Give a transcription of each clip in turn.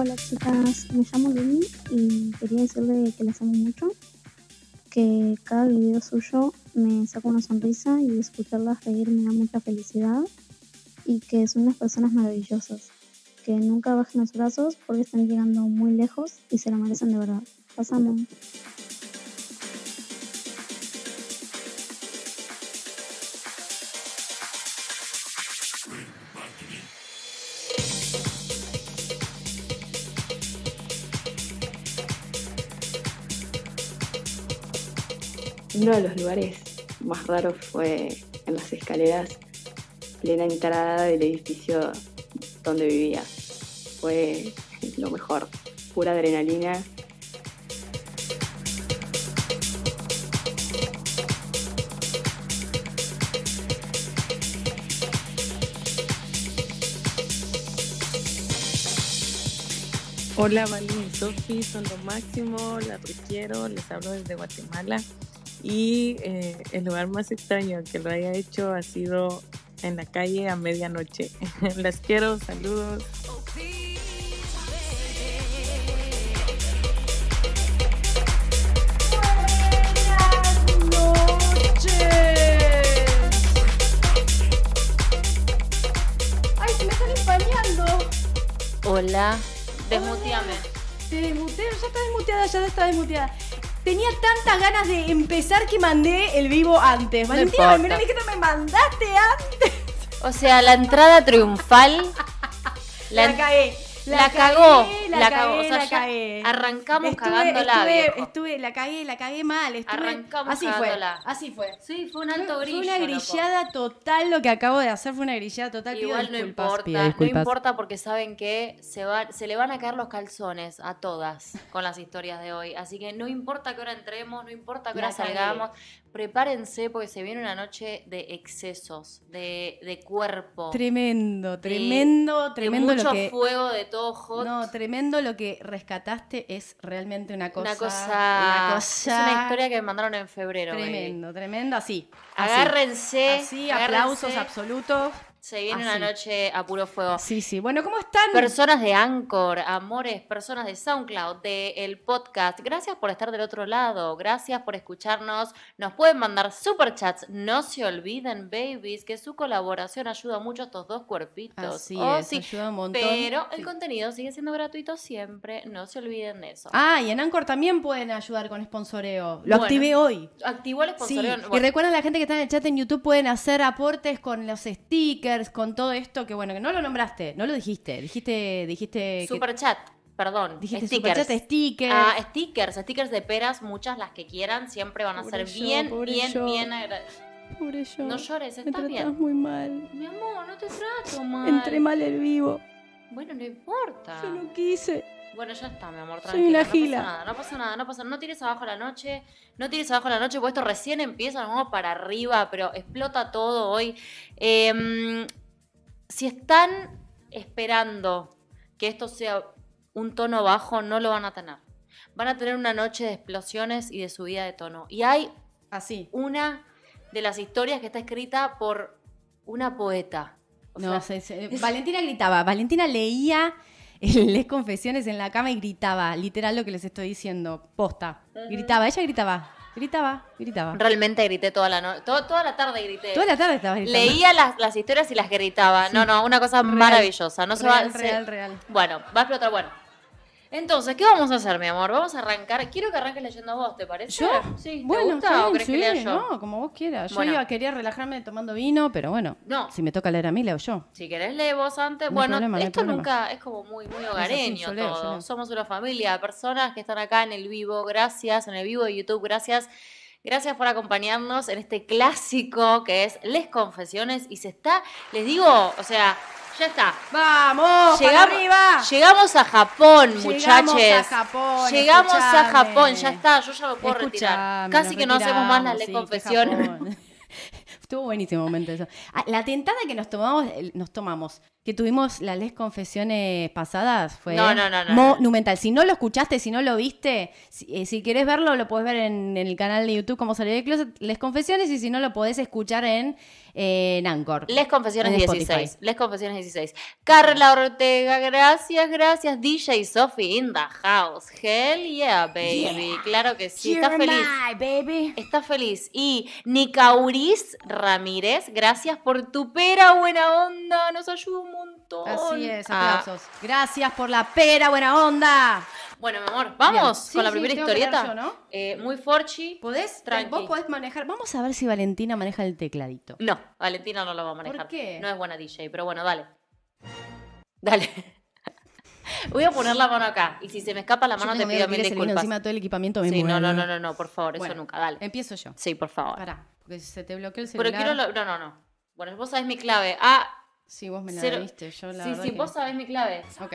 Hola chicas, me llamo Lili y quería decirle que las amo mucho, que cada video suyo me saca una sonrisa y escucharlas reír me da mucha felicidad y que son unas personas maravillosas, que nunca bajen los brazos porque están llegando muy lejos y se lo merecen de verdad. Las Uno de los lugares más raros fue en las escaleras, plena entrada del edificio donde vivía. Fue lo mejor, pura adrenalina. Hola, Vali y Sofi, son lo máximo, las quiero, les hablo desde Guatemala y eh, el lugar más extraño que lo haya hecho ha sido en la calle a medianoche. las quiero, saludos. ¡Ay, se me están empañando! Hola, desmuteame. Te desmuteo, ya está desmuteada, ya está desmuteada. Tenía tantas ganas de empezar que mandé el vivo antes. Valentina, importa. me dijiste me mandaste antes. O sea, la entrada triunfal. La, en- cagué. La cagó, la la, cagó. cagué, O sea, la ya cagué. arrancamos Estuve- cagándola, estuve, viejo. Estuve, la cagué, la cagué mal. Estuve, Arrancamos así fue, cagándola. así fue. Sí, fue un Fue- alto fue brillo. una loco. grillada total lo que acabo de hacer, fue una grillada total. Pido Igual no disculpas, importa, pido no importa porque saben que se, va, se le van a caer los calzones a todas con las historias de hoy. Así que no importa que hora entremos, no importa que hora salgamos, prepárense porque se viene una noche de excesos, de, de cuerpo. Tremendo, de- tremendo, de tremendo mucho lo que... fuego, de todo hot. No, tremendo lo que rescataste es realmente una cosa. una cosa, una Es una historia que me mandaron en febrero. baby. Tremendo, tremendo, así. Agárrense. Así, aplausos absolutos. Se viene así. una noche a puro fuego. Sí, sí. Bueno, ¿cómo están? Personas de Anchor, amores, personas de SoundCloud, del podcast, gracias por estar del otro lado, gracias por escucharnos. Nos pueden mandar superchats, no se olviden, babies, que su colaboración ayuda mucho a estos dos cuerpitos. Así Oh, es, sí. ayuda un montón. Pero Sí. el contenido sigue siendo gratuito siempre, no se olviden de eso. Ah, y en Anchor también pueden ayudar con sponsoreo. Lo Bueno, activé hoy. Activó el Sí, sponsoreo. y recuerden la gente que está en el chat en YouTube pueden hacer aportes con los stickers, con todo esto que bueno, que no lo nombraste, no lo dijiste, dijiste, dijiste que- superchat, perdón, dijiste stickers. superchat, stickers. Ah, stickers, stickers de peras, muchas las que quieran, siempre van a Pobre ser yo, bien, bien, yo. bien agra- Pobre yo. No llores, Me estás tratás bien. muy mal. Mi amor, no te trato mal. Entré mal el vivo. Bueno, no importa. Yo no quise. Bueno, ya está, mi amor, Soy tranquila. no gila. pasa nada, no pasa nada, no pasa nada. No tires abajo la noche, no tires abajo la noche, porque esto recién empieza, nos vamos para arriba, pero explota todo hoy. Em, si están esperando que esto sea un tono bajo, no lo van a tener. Van a tener una noche de explosiones y de subida de tono. Y hay Así. una de las historias que está escrita por una poeta. O No, sea, se- se- Valentina gritaba. Valentina leía Les Confesiones en la cama y gritaba. Literal lo que les estoy diciendo. Posta. Gritaba. Ella gritaba. Gritaba. Gritaba. realmente grité toda la noche, toda la tarde grité. Toda la tarde estaba gritando. Leía las, las historias y las gritaba. No, no, una cosa maravillosa. No se va, real, se- real, real. Bueno, va a explotar. Bueno. Entonces, ¿qué vamos a hacer, mi amor? Vamos a arrancar. Quiero que arranques leyendo vos, ¿te parece? ¿Yo? Sí, ¿te Bueno, gusta está o bien, crees que lea sí, yo? No, como vos quieras. Yo Bueno. iba, quería relajarme tomando vino, pero bueno. No. Si me toca leer a mí, leo yo. Si querés, lee vos antes. No bueno, problema, esto nunca es como muy, muy hogareño yo leo, yo todo. leo. Somos una familia de personas que están acá en el vivo. Gracias, en el vivo de YouTube. Gracias. Gracias por acompañarnos en este clásico que es Les Confesiones. Y se está, les digo, o sea, ya está. ¡Vamos! ¡Para Llegamos, arriba! llegamos a Japón, Llegamos muchachos. a Japón, Llegamos a. Japón, ya está, yo ya lo puedo retirar. Escuchame, Casi nos que no hacemos más las sí, Confesiones. Estuvo buenísimo momento eso. Ah, la tentada que nos tomamos, nos tomamos, que tuvimos las Les Confesiones pasadas fue No, no, no, no, monumental. Si no lo escuchaste, si no lo viste, si, eh, si querés verlo, lo podés ver en, en el canal de YouTube como salió de closet, Les Confesiones, y si no, lo podés escuchar en, en Anchor. Les Confesiones En 16. Spotify. Les Confesiones 16. Carla Ortega, gracias, gracias. DJ Sophie in the house. Hell yeah, baby. Claro que sí. Está You're feliz. my baby. Está feliz. Y Nicauris Ramírez, gracias por tu pera buena onda. Nos ayuda un montón. Así es, Ah, aplausos. Gracias por la pera, buena onda. Bueno, mi amor, vamos. Sí, con la sí, primera historieta. dar yo, ¿no? Eh, muy forchi. ¿Podés? Tranqui. Vos podés manejar. Vamos a ver si Valentina maneja el tecladito. No, Valentina no lo va a manejar. qué? No es buena DJ, pero bueno, dale. Dale. Voy a poner la mano acá. Y si se me escapa la mano, te pido mil disculpas. encima de todo el equipamiento. me Sí, no, no, no, no, no, por favor, eso nunca, dale. Empiezo yo. Sí, por favor. Pará, porque se te bloqueó el Pero celular. quiero. lo- No, no, no. Bueno, vos sabés mi clave. Ah, Sí, vos me la Cero- diste. Yo la sí, sí, que- vos sabés mi clave. Ok.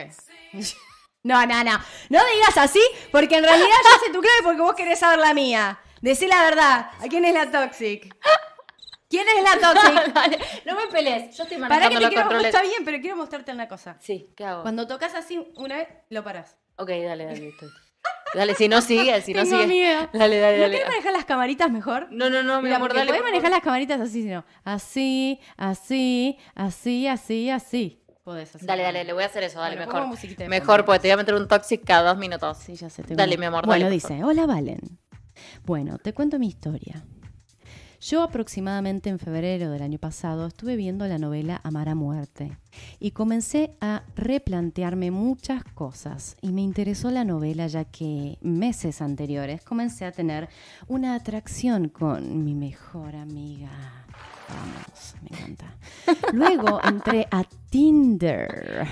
No, no, no. No digas así, porque en realidad yo sé tu clave porque vos querés saber la mía. Decí la verdad. ¿A quién es la toxic? ¿Quién es la toxic? Dale, no me pelees. Yo estoy Para que te los quiero. controles. Bien, pero quiero mostrarte una cosa. Sí, ¿qué hago? Cuando tocas así una vez, lo parás. Ok, dale, dale. estoy- Dale, si no sigue, si no Tengo sigue. miedo. Dale, dale, ¿No dale. querés manejar las camaritas mejor? No, no, no, mi Mira, amor, porque dale. podés por manejar las camaritas así, sino así, así, así, así, así. Podés hacer. Dale, dale, le voy a hacer eso, dale, Bueno, mejor. pongo musiquita de Mejor, fondo. porque te voy a meter un toxic cada dos minutos. Sí, ya sé. tengo Dale, mi amor, Bueno, dale, por dice, hola Valen. Bueno, te cuento mi historia. Yo aproximadamente en febrero del año pasado estuve viendo la novela Amar a Muerte y comencé a replantearme muchas cosas y me interesó la novela ya que meses anteriores comencé a tener una atracción con mi mejor amiga. Me encanta. Luego entré a Tinder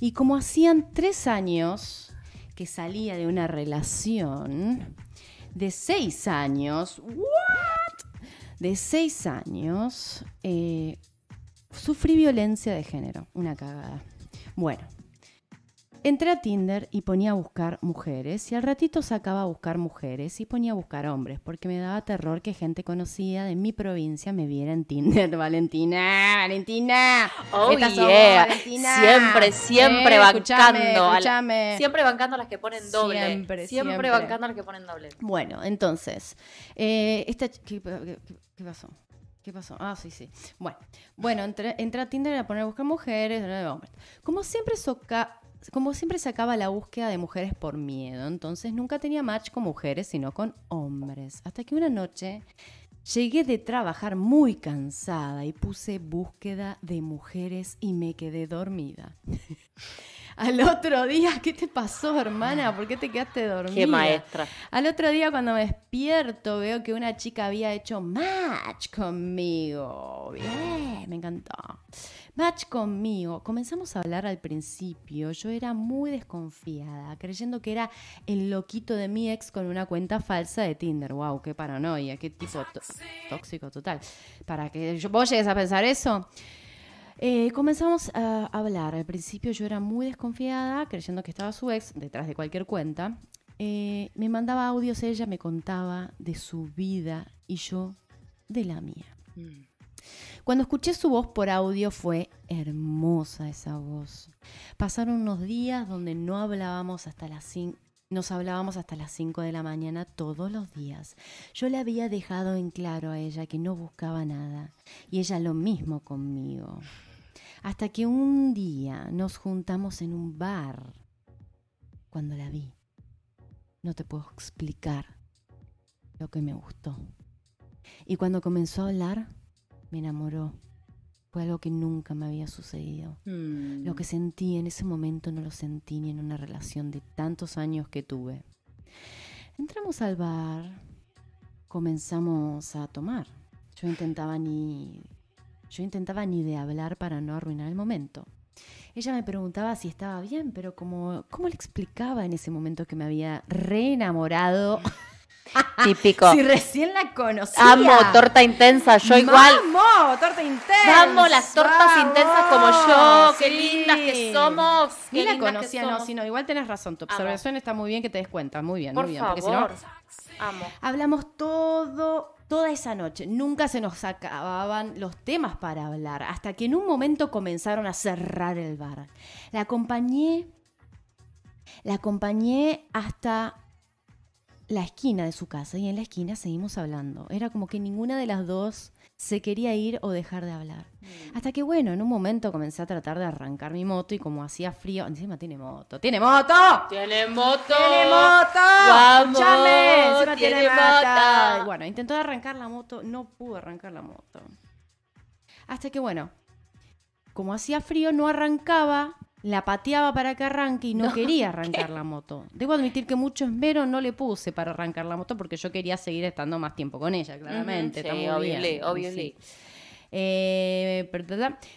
y como hacían tres años que salía de una relación de seis años, ¿what? De seis años, eh, sufrí violencia de género, una cagada. Bueno, entré a Tinder y ponía a buscar mujeres y al ratito sacaba a buscar mujeres y ponía a buscar hombres porque me daba terror que gente conocida de mi provincia me viera en Tinder. Valentina, Valentina. Oh, yeah. Valentina. Siempre, siempre Eh, bancando. escuchame, la-. Siempre bancando a las que ponen doble. Siempre, Siempre, siempre. bancando a las que ponen doble. Bueno, entonces, eh, esta ¿qué, qué- qué pasó? ¿Qué pasó? Ah, sí, sí. Bueno, bueno entré, entré a Tinder a poner a buscar mujeres, no, hombres. Como siempre, soca- como siempre sacaba la búsqueda de mujeres por miedo, entonces nunca tenía match con mujeres, sino con hombres. Hasta que una noche llegué de trabajar muy cansada y puse búsqueda de mujeres y me quedé dormida. Al otro día, ¿qué te pasó, hermana? ¿Por qué te quedaste dormida? Qué maestra. Al otro día cuando me despierto veo que una chica había hecho match conmigo. Bien, me encantó. Match conmigo. Comenzamos a hablar al principio. Yo era muy desconfiada, creyendo que era el loquito de mi ex con una cuenta falsa de Tinder. Wow, qué paranoia, qué tipo tó- tóxico total. Para que vos llegues a pensar eso. Eh, comenzamos a hablar. Al principio yo era muy desconfiada, creyendo que estaba su ex detrás de cualquier cuenta. Eh, me mandaba audios, ella me contaba de su vida y yo de la mía. Cuando escuché su voz por audio fue hermosa esa voz. Pasaron unos días donde no hablábamos hasta las 5. Nos hablábamos hasta las 5 de la mañana todos los días. Yo le había dejado en claro a ella que no buscaba nada y ella lo mismo conmigo. Hasta que un día nos juntamos en un bar. Cuando la vi, no te puedo explicar lo que me gustó. Y cuando comenzó a hablar, me enamoró. Fue algo que nunca me había sucedido. Mm. Lo que sentí en ese momento no lo sentí ni en una relación de tantos años que tuve. Entramos al bar, comenzamos a tomar. Yo intentaba ni yo intentaba ni de hablar para no arruinar el momento. Ella me preguntaba si estaba bien, pero como ¿cómo le explicaba en ese momento que me había re enamorado? Típico. si recién la conocía. Amo torta intensa, yo igual. ¡Vamos! ¡Torta intensa! Amo las tortas intensas como yo. Qué Sí. lindas que somos. Ni la conocía, no, sino igual tenés razón. Tu observación está muy bien que te des cuenta. Muy bien, Por muy bien. porque si no- favor. Amo. hablamos todo toda esa noche. Nunca se nos acababan los temas para hablar, hasta que en un momento comenzaron a cerrar el bar. La acompañé, la acompañé hasta la esquina de su casa y en la esquina seguimos hablando. Era como que ninguna de las dos se quería ir o dejar de hablar. Hasta que bueno, en un momento comencé a tratar de arrancar mi moto y como hacía frío, encima tiene moto, tiene moto. ¡Tiene moto! ¡Tiene moto! ¡Vamos! Encima ¡Tiene tiene. Bueno, intentó arrancar la moto, no pudo arrancar la moto. Hasta que bueno, como hacía frío, no arrancaba, la pateaba para que arranque y no, quería arrancar la moto. Debo admitir que mucho esmero no le puse para arrancar la moto porque yo quería seguir estando más tiempo con ella, claramente. Sí, obviously. sí. Eh,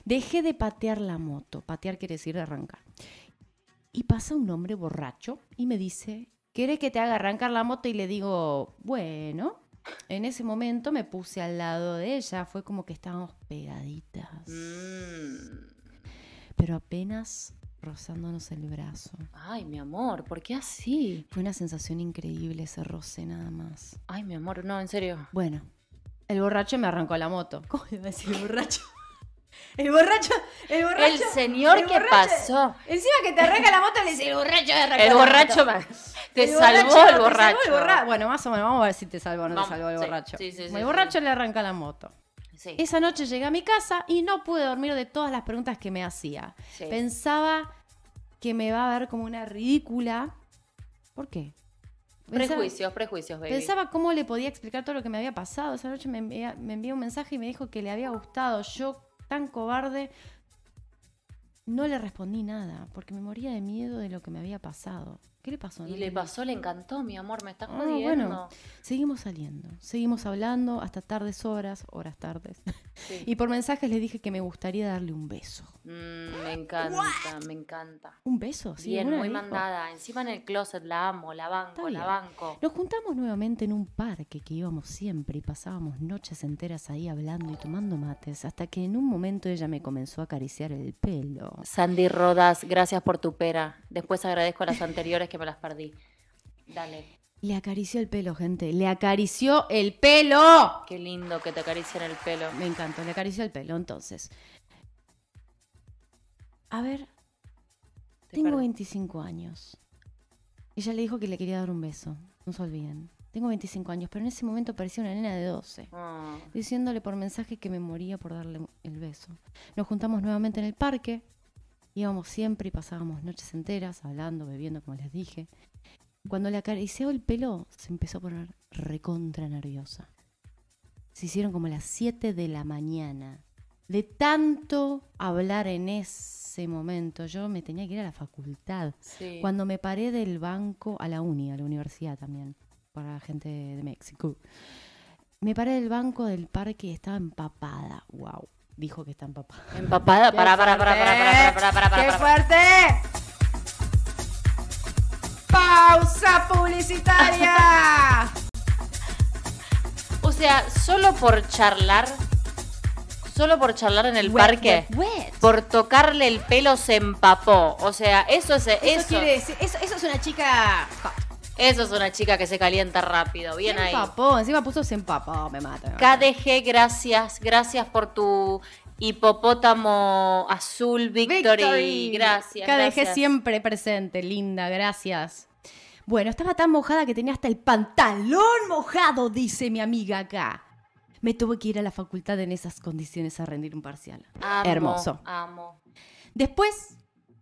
dejé de patear la moto. Patear quiere decir arrancar. Y pasa un hombre borracho y me dice, ¿querés que te haga arrancar la moto? Y le digo, bueno. En ese momento me puse al lado de ella. Fue como que estábamos pegaditas. Mm. Pero apenas rozándonos el brazo. Ay, mi amor, ¿por qué así? Fue una sensación increíble ese roce nada más. Ay, mi amor, no, en serio. Bueno, el borracho me arrancó la moto. ¿Cómo iba a decir el borracho? El borracho, el borracho. El señor el que borracho. pasó. Encima que te arranca la moto, le dice el borracho me arrancó El la borracho moto". me- te El salvó borracho, el te borracho. salvó el borra- Bueno, más o menos, vamos a ver si te salvó o no Vamos, te salvó el sí, borracho. sí, sí, el borracho le arranca la moto. Sí, Esa noche llegué a mi casa y no pude dormir de todas las preguntas que me hacía. sí. Pensaba que me va a ver como una ridícula. ¿Por qué? Pensaba- Prejuicios, prejuicios, baby. Pensaba cómo le podía explicar todo lo que me había pasado. Esa noche me envió un mensaje y me dijo que le había gustado. Yo, tan cobarde, no le respondí nada porque me moría de miedo de lo que me había pasado. ¿Qué le pasó? Y No le vi. pasó, le encantó, mi amor, me estás Ah, jodiendo. bueno. Seguimos saliendo, seguimos hablando hasta tardes horas, horas tardes. Sí. Y por mensajes le dije que me gustaría darle un beso. Mm, me encanta, me encanta. ¿Un beso? Sí, Bien, muy mandada. Encima en el closet la amo, la banco, la banco. Nos juntamos nuevamente en un parque que íbamos siempre y pasábamos noches enteras ahí hablando y tomando mates, hasta que en un momento ella me comenzó a acariciar el pelo. Sandy Rodas, gracias por tu pera. Después agradezco a las anteriores que me las perdí. Dale. Le acarició el pelo, gente. Le acarició el pelo. Qué lindo que te acaricien el pelo. Me encantó, le acarició el pelo. Entonces, a ver, Te tengo perdí. 25 años. Ella le dijo que le quería dar un beso. No se olviden. Tengo 25 años, pero en ese momento parecía una nena de 12. Ah, diciéndole por mensaje que me moría por darle el beso. Nos juntamos nuevamente en el parque, íbamos siempre y pasábamos noches enteras hablando, bebiendo, como les dije. Cuando le acaricié el pelo, se empezó a poner recontra nerviosa. Se hicieron como las 7 de la mañana. De tanto hablar en ese momento, yo me tenía que ir a la facultad. sí. Cuando me paré del banco a la uni, a la universidad también, para la gente de México. Me paré del banco del parque y estaba empapada. Wow. Dijo que está empapada. Empapada. ¡Qué Para, para, para, para, para, para, para, para, ¡Qué para. fuerte! ¡Pausa publicitaria! O sea, solo por charlar, solo por charlar en el Wet, parque, wet, wet. por tocarle el pelo se empapó. O sea, eso es eso. Eso, quiere decir, eso, eso es una chica hot. Eso es una chica que se calienta rápido. Bien se ahí. empapó, encima puso se empapó, me mata. me mata. KDG, gracias. Gracias por tu hipopótamo azul, Victory. Gracias. KDG gracias. siempre presente, linda, gracias. Bueno, estaba tan mojada que tenía hasta el pantalón mojado, dice mi amiga acá. Me tuve que ir a la facultad en esas condiciones a rendir un parcial. Amo, Hermoso. Amo. Después,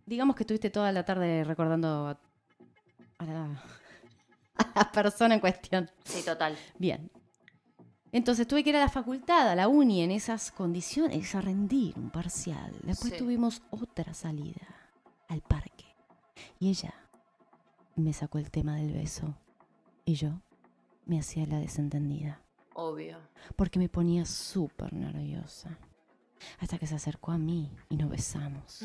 digamos que estuviste toda la tarde recordando a, a la, a la persona en cuestión. Sí, total. Bien. Entonces tuve que ir a la facultad, a la uni, en esas condiciones, a rendir un parcial. Después Sí. tuvimos otra salida al parque. Y ella me sacó el tema del beso. Y yo me hacía la desentendida. Obvio. Porque me ponía súper nerviosa. Hasta que se acercó a mí y nos besamos.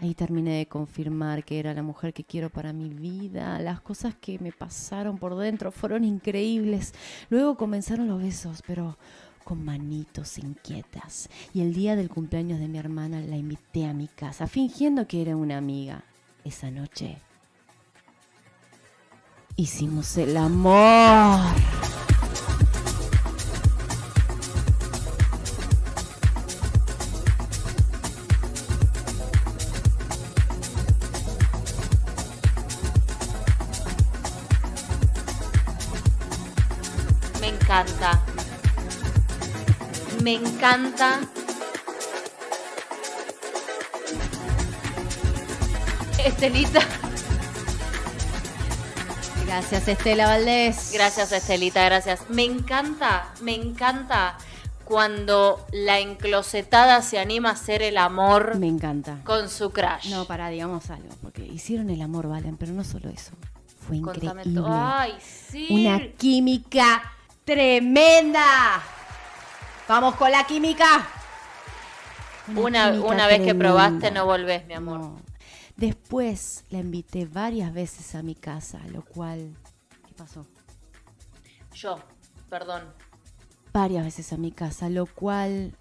Ahí terminé de confirmar que era la mujer que quiero para mi vida. Las cosas que me pasaron por dentro fueron increíbles. Luego comenzaron los besos, pero con manitos inquietas. Y el día del cumpleaños de mi hermana la invité a mi casa, fingiendo que era una amiga. Esa noche hicimos el amor. Encanta. Me encanta. Estelita. Gracias, Estela Valdés. Gracias, Estelita, gracias. Me encanta, me encanta cuando la enclosetada se anima a hacer el amor Me encanta. con su crush. No, pará, digamos algo, porque hicieron el amor, Valen, pero no solo eso. Fue increíble. Ay, sí. Una química tremenda. Vamos con la química. Una, química una vez que probaste, no volvés, mi amor. No. Después la invité varias veces a mi casa, lo cual... ¿Qué pasó? Yo, perdón. Varias veces a mi casa, lo cual...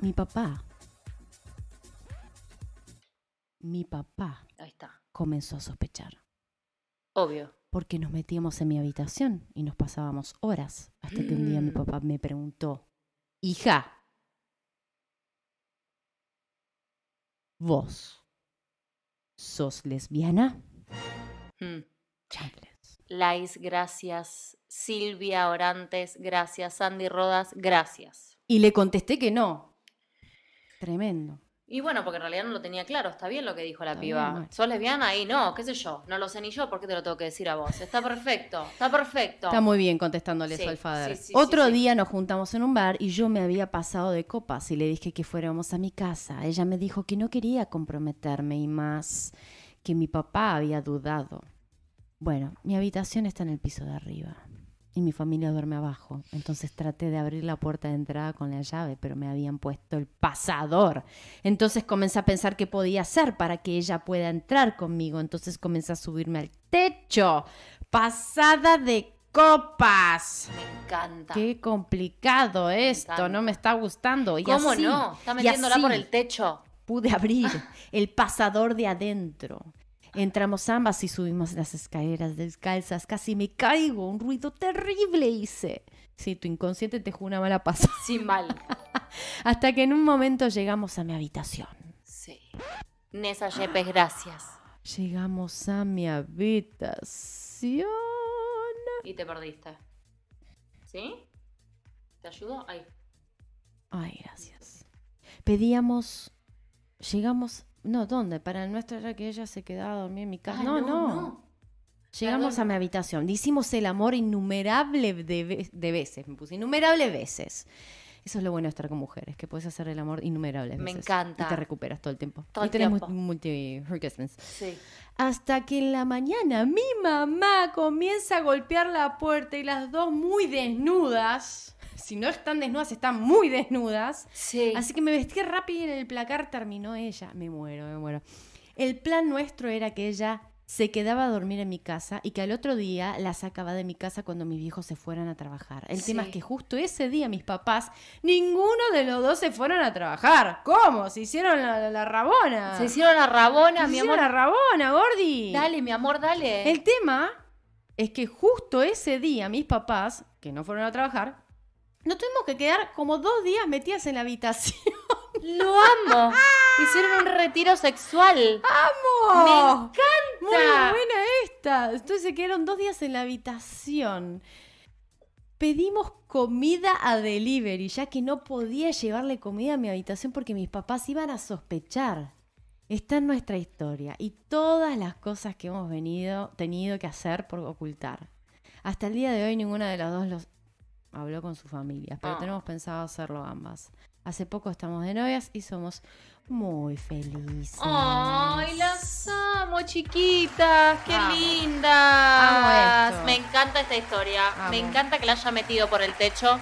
Mi papá... Mi papá Ahí está. comenzó a sospechar. Obvio. Porque nos metíamos en mi habitación y nos pasábamos horas hasta que un día mi Mm. papá me preguntó, hija, ¿vos sos lesbiana? Hmm. Lais, gracias. Silvia Orantes, gracias. Sandy Rodas, gracias. Y le contesté que no. Tremendo. Y bueno, porque en realidad no lo tenía claro. Está bien lo que dijo la Está piba. bien, bueno. ¿Sos lesbiana? Ahí no, qué sé yo. No lo sé ni yo, ¿por qué te lo tengo que decir a vos? Está perfecto, está perfecto. Está muy bien contestándole Sí, eso al Fader. sí, sí, Otro día nos juntamos en un bar y yo me había pasado de copas y le dije que fuéramos a mi casa. Ella me dijo que no quería comprometerme y más que mi papá había dudado. Bueno, mi habitación está en el piso de arriba y mi familia duerme abajo. Entonces traté de abrir la puerta de entrada con la llave, pero me habían puesto el pasador. Entonces comencé a pensar qué podía hacer para que ella pueda entrar conmigo. Entonces comencé a subirme al techo. Pasada de copas. Me encanta. Qué complicado esto, no me está gustando. Y ¿Cómo así, no? Está metiéndola por el techo. Pude abrir el pasador de adentro. Entramos ambas y subimos las escaleras descalzas. Casi me caigo, un ruido terrible hice. Sí, tu inconsciente te jugó una mala pasada. Sin mal. Hasta que en un momento llegamos a mi habitación. Sí. Nessa Yepes, gracias. Llegamos a mi habitación. Y te perdiste. ¿Sí? ¿Te ayudo? Ahí. Ay, gracias. Pedíamos, llegamos, no, ¿dónde? Para el nuestro era que ella se quedaba a dormir en mi casa. No, no, Llegamos Perdón. a mi habitación, hicimos el amor innumerable de, de veces, me puse innumerables veces. Eso es lo bueno de estar con mujeres, que puedes hacer el amor innumerables Me veces. encanta. Y te recuperas todo el tiempo. Todo y tenés multi. Sí. Hasta que en la mañana mi mamá comienza a golpear la puerta y las dos muy desnudas, si no están desnudas, están muy desnudas. Sí. Así que me vestí rápido y en el placar terminó ella. Me muero, me muero. El plan nuestro era que ella se quedaba a dormir en mi casa y que al otro día la sacaba de mi casa cuando mis viejos se fueran a trabajar. El tema es que justo ese día mis papás, ninguno de los dos se fueron a trabajar. ¿Cómo? Se hicieron la, la rabona. Se hicieron la rabona, Se mi hicieron amor. la rabona, Gordi. Dale, mi amor, dale. El tema es que justo ese día mis papás, que no fueron a trabajar, nos tuvimos que quedar como dos días metidas en la habitación. Lo amo. Hicieron un retiro sexual. ¡Amo! Me encanta. Muy buena esta. Entonces se quedaron dos días en la habitación. Pedimos comida a delivery, ya que no podía llevarle comida a mi habitación porque mis papás iban a sospechar. Está en nuestra historia y todas las cosas que hemos venido, tenido que hacer por ocultar. Hasta el día de hoy ninguna de las dos los habló con sus familias, pero Ah. tenemos pensado hacerlo ambas. Hace poco estamos de novias y somos muy felices. Ay, las amo, chiquitas. Qué Amo. lindas. Amo. Me encanta esta historia. Me encanta que la haya metido por el techo.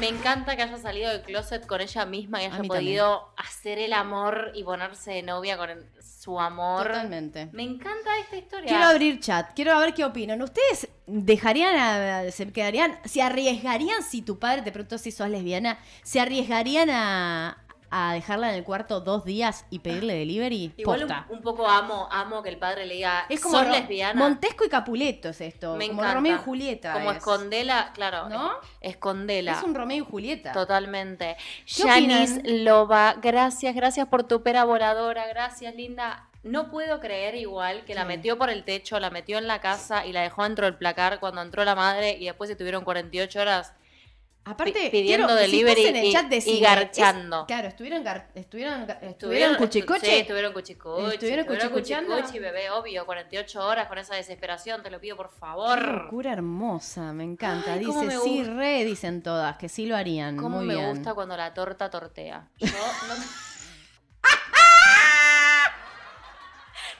Me encanta que haya salido del closet con ella misma y haya podido hacer el amor y ponerse de novia con el- su amor. Totalmente. Me encanta esta historia. Quiero abrir chat, quiero ver qué opinan. ¿Ustedes dejarían, a- se quedarían, se arriesgarían si tu padre te preguntó si sos lesbiana, se arriesgarían a, a dejarla en el cuarto dos días y pedirle delivery? Igual un, un poco amo, amo que el padre le diga, Es como ¿sos lesbiana? Montesco y Capuleto es esto. Me como encanta. Romeo y Julieta. Como es. escondela, claro, ¿No? es- escondela. Es un Romeo y Julieta. Totalmente. ¿Qué Janice opinan? Loba, gracias, gracias por tu pera voladora, gracias, linda. No puedo creer igual que la Sí. metió por el techo, la metió en la casa y la dejó dentro del placar cuando entró la madre y después se tuvieron 48 horas. Aparte, pi- pidiendo quiero- delivery estás en el y- chat, y decime, garchando. es- claro, estuvieron, gar- estuvieron, estuvieron cuchicoche. Sí, estuvieron cuchicoche. ¿Estuvieron cuchicucheando? cuchicuchi, bebé, obvio, 48 horas con esa desesperación, te lo pido por Qué favor. locura hermosa, me encanta. Ay, Dice, me sí, re, dicen todas, que sí lo harían. Cómo Muy me bien. gusta cuando la torta tortea. Yo no...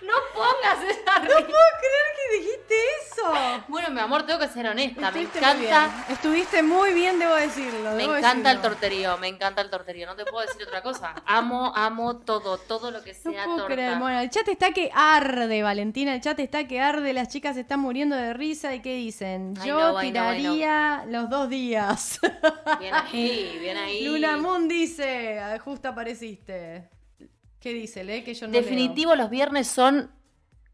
No pongas esa No puedo creer que dijiste eso. Bueno, mi amor, tengo que ser honesta. Me Estuviste muy encanta, bien. Estuviste muy bien, debo decirlo. me debo encanta el torterío, me encanta el torterío. No te puedo decir otra cosa. Amo, amo todo, todo lo que No sea puedo torta. creer. Bueno, el chat está que arde, Valentina. El chat está que arde. Las chicas están muriendo de risa. ¿Y qué dicen? Yo no, no, no. tiraría los dos días. Bien ahí, bien ahí. Luna Moon dice, "Ah, justo apareciste. ¿Qué dice? Lee que yo no leo. Definitivo, los viernes son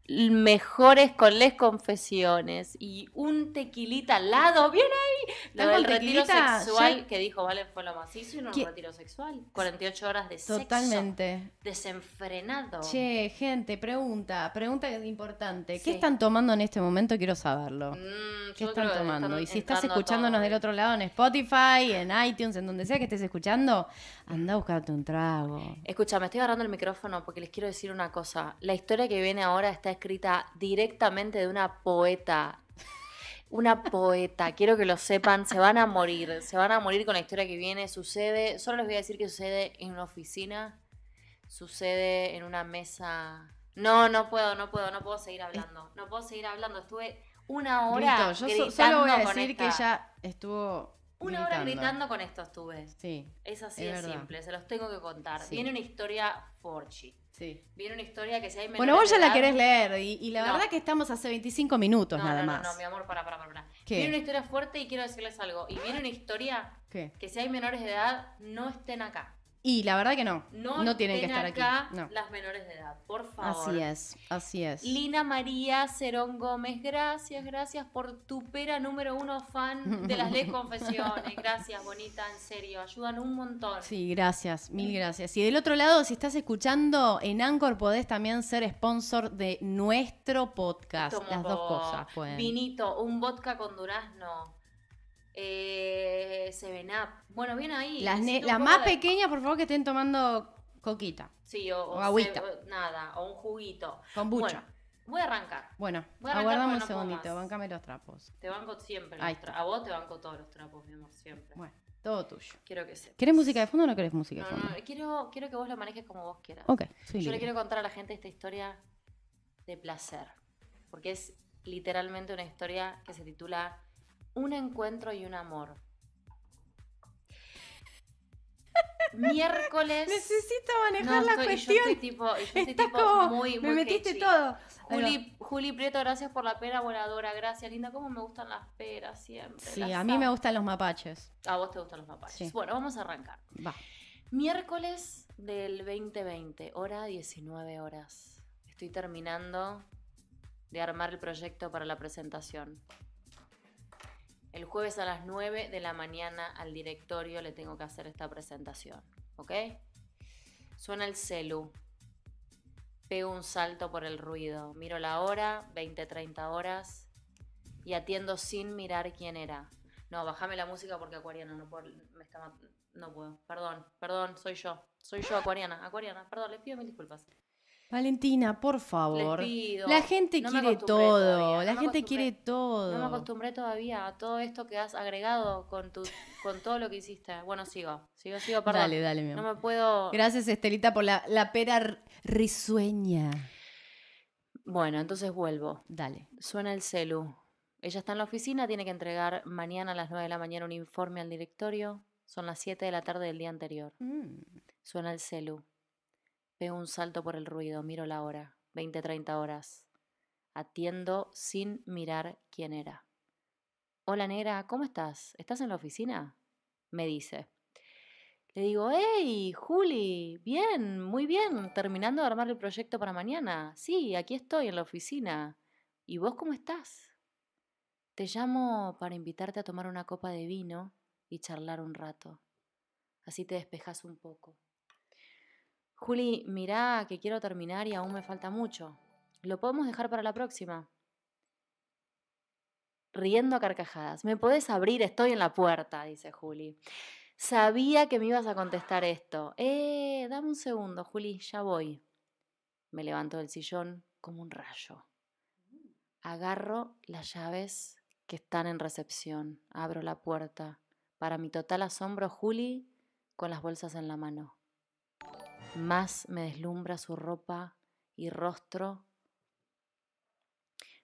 mejores con les confesiones y un tequilita al lado, bien ahí. Lo ¿Están del retiro sexual Ya- que dijo Valen fue lo más hizo y no un retiro sexual. 48 horas de sexo Totalmente. desenfrenado. Che, gente, pregunta, pregunta importante. ¿Qué están tomando en este momento? Quiero saberlo. Mm, ¿Qué están tomando? están y si estás escuchándonos todo. del otro lado en Spotify, en iTunes, en donde sea que estés escuchando, anda a buscarte un trago. Escucha, me estoy agarrando el micrófono porque les quiero decir una cosa. La historia que viene ahora está escrita directamente de una poeta. Una poeta, quiero que lo sepan, se van a morir, se van a morir con la historia que viene. Sucede, solo les voy a decir que sucede en una oficina, sucede en una mesa. No, no puedo, no puedo, no puedo seguir hablando. No puedo seguir hablando. Estuve una hora Grito. Yo gritando solo voy a decir que ella estuvo. Una hora gritando con esto estuve. Sí, Es así Es de verdad. simple, se los tengo que contar. Sí. Viene una historia forchi. Sí. Viene una historia que si hay menores Bueno, vos ya de la querés leer y, y la No. verdad que estamos hace 25 minutos No, nada no, más. no, no, mi amor, para, para, para. para. ¿Qué? Viene una historia fuerte y quiero decirles algo. Y viene una historia ¿Qué? que si hay menores de edad, no estén acá. Y la verdad que no. No, No, tienen que estar acá aquí. No. las menores de edad, por favor. Así es, así es. Lina María Cerón Gómez, gracias, gracias por tu pera número uno fan de las leyes confesiones. Gracias, bonita, en serio, ayudan un montón. Sí, gracias, mil gracias. Y del otro lado, si estás escuchando en Anchor, podés también ser sponsor de nuestro podcast. Tomo Las dos cosas pueden. Vinito, un vodka con durazno. Eh, Seven Up. Bueno, bien ahí. Las, las más de- pequeñas, por favor, que estén tomando coquita, Sí, o, o o agüita. se- nada, o un juguito. kombucha. Bueno, voy a arrancar. Bueno, Voy a arrancar aguardame un no segundito, bancame los trapos. Te banco siempre. Ahí está. A vos te banco todos los trapos, mi amor, siempre. Bueno, todo tuyo. Quiero que sepas. ¿Querés música de fondo o no querés música de No, fondo? no, quiero, quiero que vos lo manejes como vos quieras. Ok, soy Yo le quiero contar a la gente esta historia de placer. Porque es literalmente una historia que se titula Un encuentro y un amor. Miércoles. Necesito No, manejar la estoy- y yo cuestión. estoy tipo, yo estoy Estás tipo como, muy, me muy metiste todo. Juli, Juli Prieto, gracias por la pera voladora. Gracias, linda. ¿Cómo me gustan las peras siempre? Sí, las a mí me gustan los mapaches. A vos te gustan los mapaches. Sí. Bueno, vamos a arrancar. Va. Miércoles del 2020, hora 19 horas. Estoy terminando de armar el proyecto para la presentación. El jueves a las 9 de la mañana al directorio le tengo que hacer esta presentación, ¿ok? Suena el celu. Pego un salto por el ruido. Miro la hora, 20, 30 horas. Y atiendo sin mirar quién era. No, bájame la música porque Acuariana no. Me está no puedo. Perdón, perdón, soy yo. Soy yo, Acuariana. Acuariana, perdón, les pido mil disculpas. Valentina, por favor. Les pido. La gente No quiere todo. todavía, La no gente quiere todo. No me acostumbré todavía a todo esto que has agregado con tu, con todo lo que hiciste. Bueno, sigo. Sigo, sigo, perdón. Dale, dale, mi No amor. me puedo. Gracias, Estelita, por la, la pera risueña. Bueno, entonces vuelvo. Dale. Suena el celu. Ella está en la oficina, tiene que entregar mañana a las 9 de la mañana un informe al directorio. Son las 7 de la tarde del día anterior. Mm. Suena el celu. Pego un salto por el ruido, miro la hora. 20, 30 horas. Atiendo sin mirar quién era. Hola negra, ¿cómo estás? ¿Estás en la oficina? Me dice. Le digo, hey, Juli, bien, muy bien, terminando de armar el proyecto para mañana. Sí, aquí estoy en la oficina. ¿Y vos cómo estás? Te llamo para invitarte a tomar una copa de vino y charlar un rato. Así te despejas un poco. Juli, mirá que quiero terminar y aún me falta mucho. ¿Lo podemos dejar para la próxima? Riendo a carcajadas. ¿Me podés abrir? Estoy en la puerta, dice Juli. Sabía que me ibas a contestar esto. Eh, dame un segundo, Juli, ya voy. Me levanto del sillón como un rayo. Agarro las llaves que están en recepción. Abro la puerta. Para mi total asombro, Juli con las bolsas en la mano. Más me deslumbra su ropa y rostro.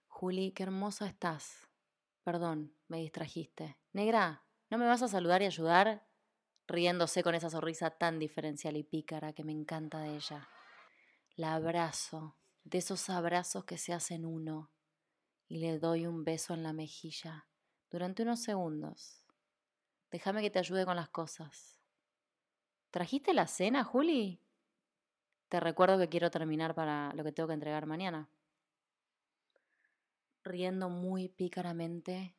Juli, qué hermosa estás. Perdón, me distrajiste. Negra, ¿no me vas a saludar y ayudar? Riéndose con esa sonrisa tan diferencial y pícara que me encanta de ella. La abrazo, de esos abrazos que se hacen uno, y le doy un beso en la mejilla durante unos segundos. Déjame que te ayude con las cosas. ¿Trajiste la cena, Juli? Te recuerdo que quiero terminar para lo que tengo que entregar mañana. Riendo muy pícaramente,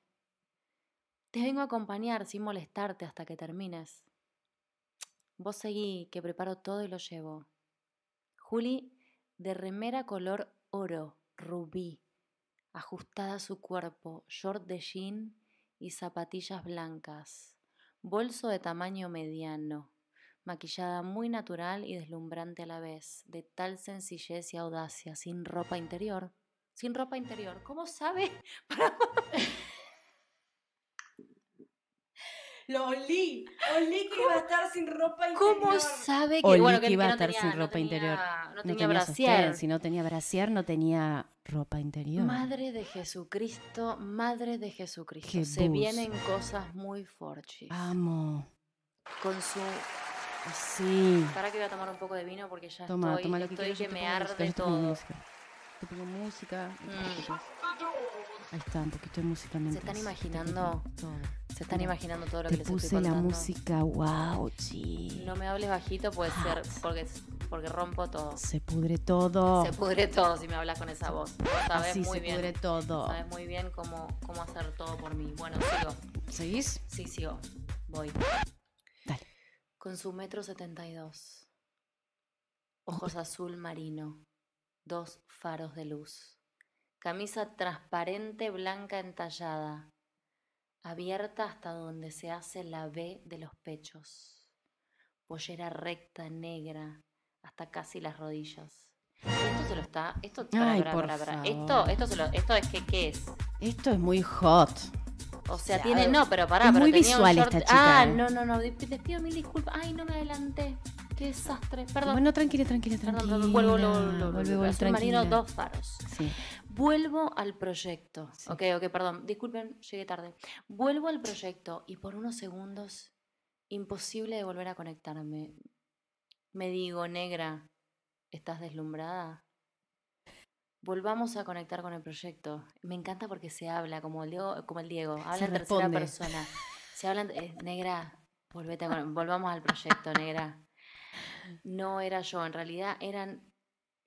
te vengo a acompañar sin molestarte hasta que termines. Vos seguí, que preparo todo y lo llevo. Juli, de remera color oro, rubí, ajustada a su cuerpo, short de jean y zapatillas blancas, bolso de tamaño mediano, maquillada muy natural y deslumbrante a la vez, de tal sencillez y audacia, sin ropa interior. Sin ropa interior. ¿Cómo sabe? Lo olí. Olí que iba a estar sin ropa interior. ¿Cómo sabe que, Olí bueno, que iba a no estar tenía- sin no ropa tenía- interior. No tenía tenía brasier. sostén, si no tenía brasier, no tenía ropa interior. Madre de Jesucristo, madre de Jesucristo. Qué Se bus. vienen cosas muy forchis. Amo. Con su. Sí. Para que voy a tomar un poco de vino porque ya Toma, estoy, toma lo que estoy quieras. yo que te me arde te todo. música. Te pongo música. Mm. Ahí está, un poquito de música mientras. están te imaginando todo. Se están imaginando todo lo Te que les estoy puse la contando. música, wow, chi. No me hables bajito, puede ser porque, porque rompo todo. Se pudre todo. Se pudre todo si me hablas con esa voz. Vos sabés Así muy se bien. pudre todo. Sabes muy bien cómo, cómo hacer todo por mí. Bueno, sigo. ¿Seguís? Sí, sigo. Voy. Con su metro setenta y dos. Ojos azul marino. Dos faros de luz. Camisa transparente blanca entallada. Abierta hasta donde se hace la B de los pechos. Pollera recta, negra, hasta casi las rodillas. Esto se lo está. Esto, pará, Ay, pará, por pará, pará. favor. Esto, esto, se lo, esto es que, ¿qué es? Esto es muy hot. O sea, sea, tiene. No, pero pará, es pero muy tenía un visual short- esta chica, Ah, no, no, no. Te pido mil disculpas. Ay, no me adelanté. Qué desastre. Perdón. Bueno, tranquila, tranquila, tranquila. perdón, vuelvo, vuelvo, vuelvo, vuelve, vuelvo. vuelve, Azul marino, dos faros. Sí. Vuelvo al proyecto. Sí. Ok, ok, perdón. Disculpen, llegué tarde. Vuelvo al proyecto y por unos segundos, imposible de volver a conectarme. Me digo, negra, ¿estás deslumbrada? Volvamos a conectar con el proyecto. Me encanta porque se habla como el Diego, como el Diego habla Se en tercera persona. Se habla, eh, negra, volvete a volvamos al proyecto, negra. No era yo, en realidad eran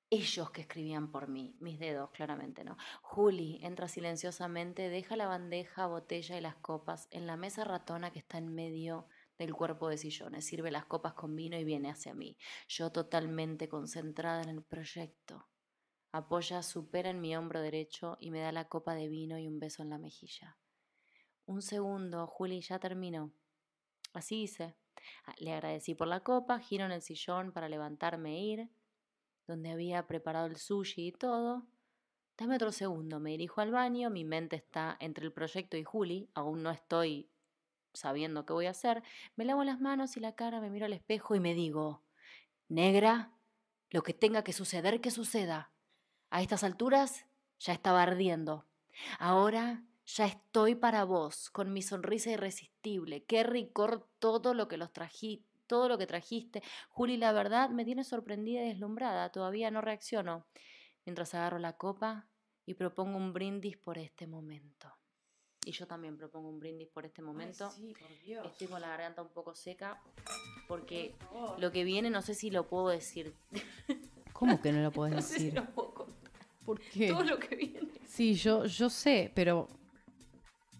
ellos que escribían por mí, mis dedos, claramente, ¿no? Juli entra silenciosamente, deja la bandeja, botella y las copas en la mesa ratona que está en medio del cuerpo de sillones, sirve las copas con vino y viene hacia mí. Yo totalmente concentrada en el proyecto. Apoya su pera en mi hombro derecho y me da la copa de vino y un beso en la mejilla. Un segundo, Juli, ya terminó. Así hice. Ah, Le agradecí por la copa, giro en el sillón para levantarme e ir, donde había preparado el sushi y todo. Dame otro segundo, me dirijo al baño, mi mente está entre el proyecto y Juli, aún no estoy sabiendo qué voy a hacer. Me lavo las manos y la cara, me miro al espejo y me digo, negra, lo que tenga que suceder, que suceda. A estas alturas ya estaba ardiendo. Ahora ya estoy para vos, con mi sonrisa irresistible. Qué ricor todo lo que los trají, todo lo que trajiste. Juli, la verdad me tiene sorprendida y deslumbrada. Todavía no reacciono. Mientras agarro la copa y propongo un brindis por este momento. Y yo también propongo un brindis por este momento. sí, por Dios. Estoy con la garganta un poco seca porque lo que viene no sé si lo puedo decir. ¿Cómo que no lo puedes No sé si decir? lo puedo contar. ¿Por qué? Todo lo que viene. Sí, yo, yo sé, pero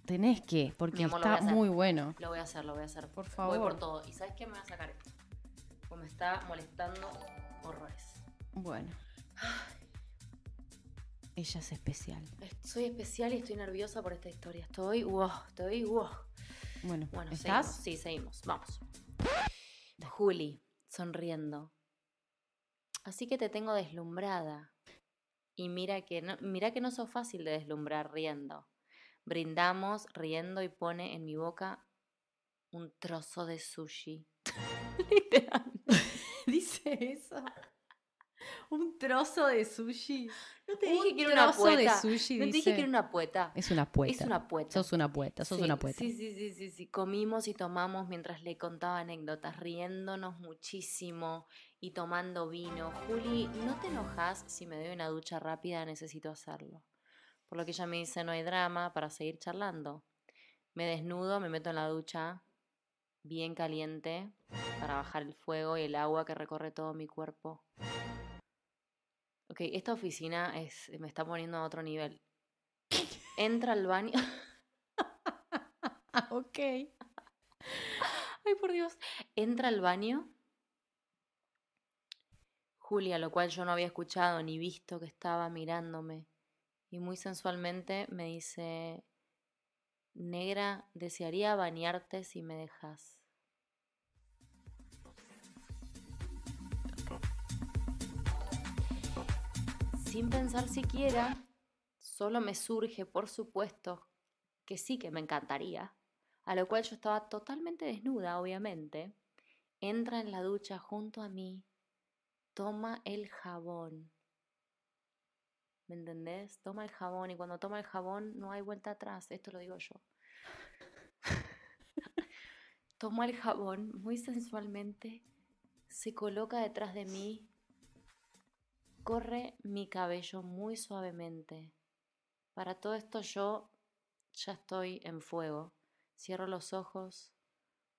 tenés que, porque amor, voy está muy bueno. Lo voy a hacer, lo voy a hacer. Por Voy favor. por todo. ¿Y sabes qué me va a sacar esto? Pues me está molestando horrores. Bueno. Ella es especial. Soy especial y estoy nerviosa por esta historia. Estoy, wow, estoy, wow. Bueno, Bueno, ¿estás? seguimos. Sí, seguimos. Vamos. Juli, sonriendo. Así que te tengo deslumbrada. Y mira que no, mira que no sos fácil de deslumbrar riendo. Brindamos riendo y pone en mi boca un trozo de sushi. Dice eso. Un trozo de sushi. No te Un dije que era una trozo de poeta. sushi, no te dije que era una poeta. Es una poeta. Es una poeta. Sos una poeta, sos Sí, una poeta. Sí, sí, sí, sí, sí. Comimos y tomamos mientras le contaba anécdotas, riéndonos muchísimo y tomando vino. Juli, ¿no te enojas si me doy una ducha rápida? Necesito hacerlo. Por lo que ella me dice, no hay drama para seguir charlando. Me desnudo, me meto en la ducha, bien caliente, para bajar el fuego y el agua que recorre todo mi cuerpo. Ok, esta oficina es, me está poniendo a otro nivel. Entra al baño. Ok. Ay, por Dios. Entra al baño. Julia, lo cual yo no había escuchado ni visto que estaba mirándome. Y muy sensualmente me dice, negra, desearía bañarte si me dejas. Sin pensar siquiera, solo me surge, por supuesto, que sí que me encantaría a lo cual yo estaba totalmente desnuda, obviamente, entra en la ducha junto a mí, toma el jabón. ¿Me entendés? Toma el jabón y cuando toma el jabón no hay vuelta atrás, esto lo digo yo. toma el jabón muy sensualmente, se coloca detrás de mí, corre mi cabello muy suavemente. Para todo esto yo ya estoy en fuego. Cierro los ojos,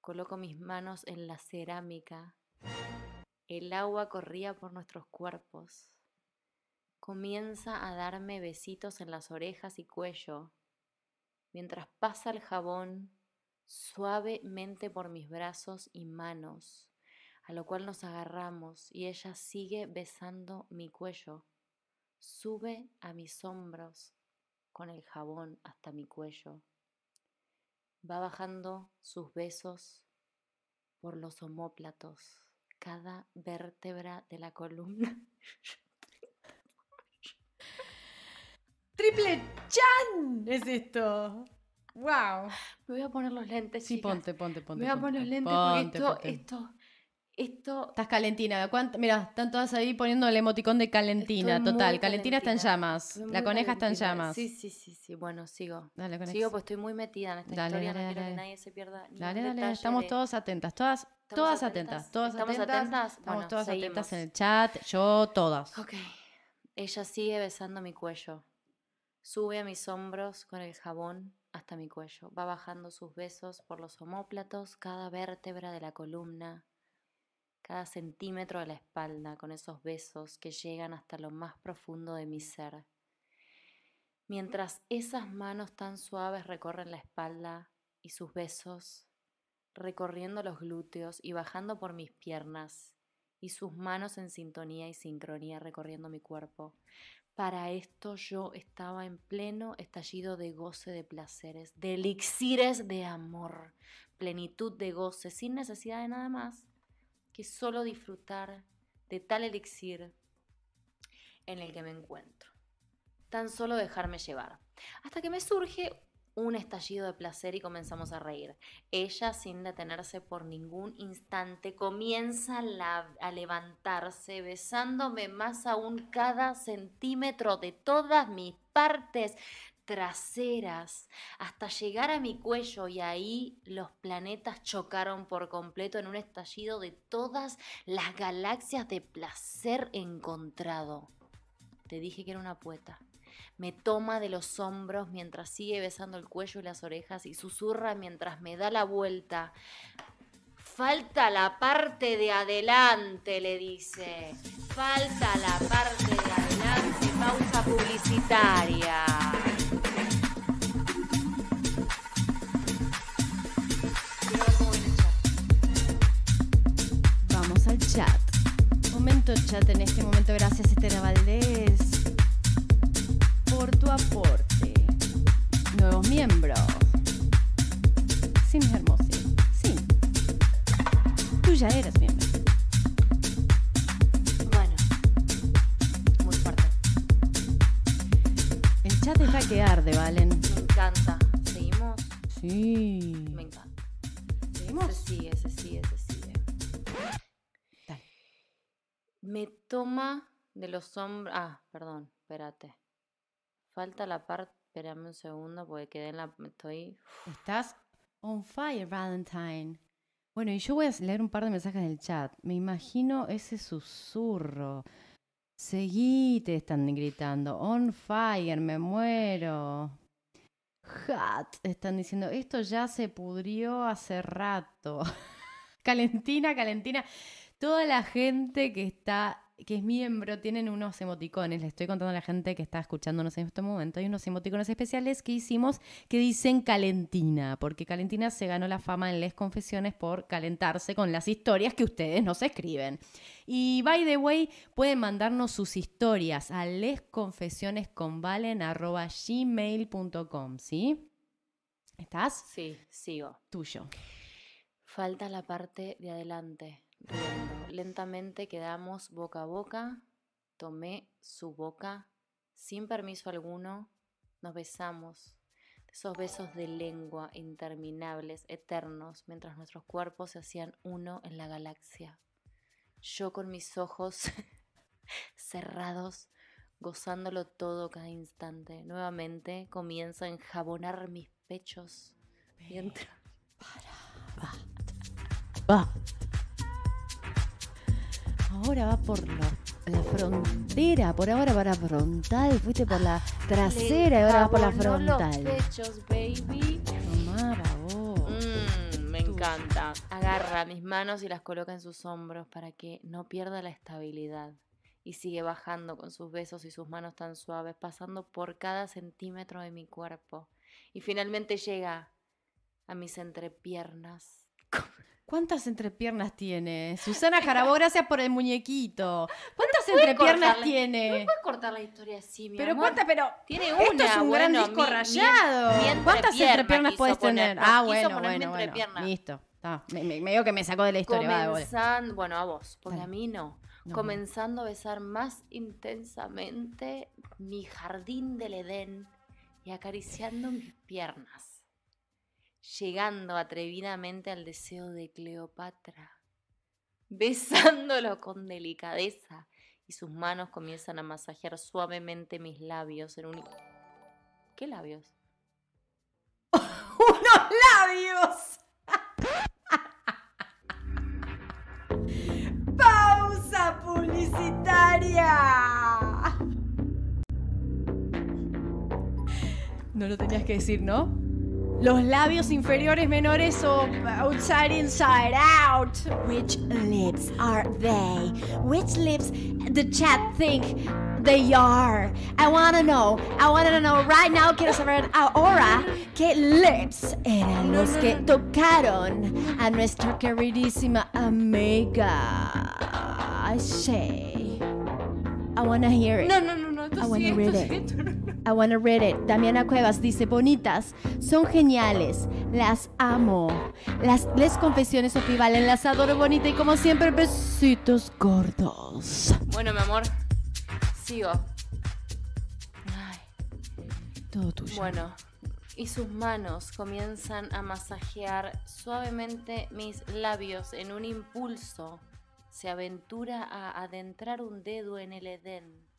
coloco mis manos en la cerámica. El agua corría por nuestros cuerpos. Comienza a darme besitos en las orejas y cuello, mientras pasa el jabón suavemente por mis brazos y manos, a lo cual nos agarramos y ella sigue besando mi cuello. Sube a mis hombros con el jabón hasta mi cuello va bajando sus besos por los omóplatos, cada vértebra de la columna. ¡Triple chan! Es esto. ¡Wow! Me voy a poner los lentes. Sí, chicas. ponte, ponte, ponte. Me voy a poner los ponte, lentes ponte, porque esto, ponte. esto, esto. Estás calentina. ¿Cuánto- Mira, están todas ahí poniendo el emoticón de calentina. Estoy Total, calentina está en llamas. La coneja está en llamas. Sí, sí, sí, sí. Bueno, sigo. Dale, coneja. Sigo, pues estoy muy metida en esta Dale, historia. dale, no quiero dale. que nadie se pierda. Dale, dale, estamos de- todos atentas, todas, todas atentas, todas ¿Estamos atentas. atentas? Estamos Bueno, todas seguimos. atentas en el chat, yo todas. Ok. Ella sigue besando mi cuello. Sube a mis hombros con el jabón hasta mi cuello. Va bajando sus besos por los omóplatos, cada vértebra de la columna, cada centímetro de la espalda, con esos besos que llegan hasta lo más profundo de mi ser. Mientras esas manos tan suaves recorren la espalda y sus besos recorriendo los glúteos y bajando por mis piernas y sus manos en sintonía y sincronía recorriendo mi cuerpo. Para esto yo estaba en pleno estallido de goce de placeres, de elixires de amor, plenitud de goce, sin necesidad de nada más solo disfrutar de tal elixir en el que me encuentro. Tan solo dejarme llevar. Hasta que me surge un estallido de placer y comenzamos a reír. Ella, sin detenerse por ningún instante, comienza a levantarse, besándome más aún cada centímetro de todas mis partes traseras hasta llegar a mi cuello y ahí los planetas chocaron por completo en un estallido de todas las galaxias de placer encontrado. Te dije que era una poeta. Me toma de los hombros mientras sigue besando el cuello y las orejas y susurra mientras me da la vuelta. Falta la parte de adelante, le dice. Falta la parte de adelante. Pausa publicitaria. Chat en este momento. Gracias Estela Valdés por tu aporte. Nuevos miembros. Sim Hermosi. Sí. Tú ya eras miembro. Bueno, muy fuerte. El chat está que arde, Valen. Me encanta. ¿Seguimos? Sí. Me encanta. ¿Seguimos? Se sigue, se sigue, se sigue. Me toma de los hombros. Ah, perdón, espérate. Falta la parte. Espérame un segundo porque quedé en la. Estoy. Estás on fire, Valentine. Bueno, y yo voy a leer un par de mensajes del chat. Me imagino ese susurro. Seguí, te están gritando. On fire, me muero. Hot, están diciendo, esto ya se pudrió hace rato. Calentina, Calentina. Toda la gente que está, que es miembro, tienen unos emoticones. Le estoy contando a la gente que está escuchándonos en este momento. Hay unos emoticones especiales que hicimos que dicen Calentina, porque Calentina se ganó la fama en Les Confesiones por calentarse con las historias que ustedes nos escriben. Y by the way, pueden mandarnos sus historias a lesconfesionesconvalen.gmail.com, ¿sí? ¿Estás? Sí, sigo. Tuyo. Falta la parte de adelante. Riendo. Lentamente quedamos boca a boca. Tomé su boca sin permiso alguno. Nos besamos. Esos besos de lengua interminables, eternos, mientras nuestros cuerpos se hacían uno en la galaxia. Yo con mis ojos cerrados, gozándolo todo cada instante. Nuevamente comienza a enjabonar mis pechos. Mientras... Va. Ahora va por la, la frontera, por ahora para frontal, fuiste por la trasera y ahora vas por la frontal. Los pechos, baby. Tomá. Mm, me encanta. Agarra mis manos y las coloca en sus hombros para que no pierda la estabilidad. Y sigue bajando con sus besos y sus manos tan suaves, pasando por cada centímetro de mi cuerpo. Y finalmente llega a mis entrepiernas. ¿Cuántas entrepiernas tiene? Susana Jarabó, gracias por el muñequito. ¿Cuántas entrepiernas tiene? ¿Puedes cortar la historia así, mi Pero amor? cuántas, pero Tiene una, esto es un gran disco mi- rayado. mi ¿Cuántas entrepierna entrepiernas puedes poner, tener? no, ah, bueno, bueno, bueno. Listo. Me, me, medio que me sacó de la historia. va, bueno, a vos, porque Dale. a mí no. No, Comenzando a besar más intensamente mi jardín del Edén y acariciando mis piernas, llegando atrevidamente al deseo de Cleopatra, besándolo con delicadeza y sus manos comienzan a masajear suavemente mis labios en un... ¿Qué labios? ¡Unos labios! ¡Pausa publicitaria! No lo tenías que decir, ¿no? Los labios inferiores menores o outside inside out. Which lips are they? Which lips the chat think they are? I wanna know. I wanna know right now. Quiero saber ahora qué lips eran los que tocaron a nuestra queridísima amiga Shay. I wanna hear it. No, no, no, no, I wanna read it. I wanna read it. Damiana Cuevas dice, bonitas, son geniales, las amo. Las les confesiones Sofi Valen, las adoro bonita y como siempre, besitos gordos. Bueno, mi amor, sigo. Ay, Todo tuyo. bueno, y sus manos comienzan a masajear suavemente mis labios en un impulso. Se aventura a adentrar un dedo en el Edén.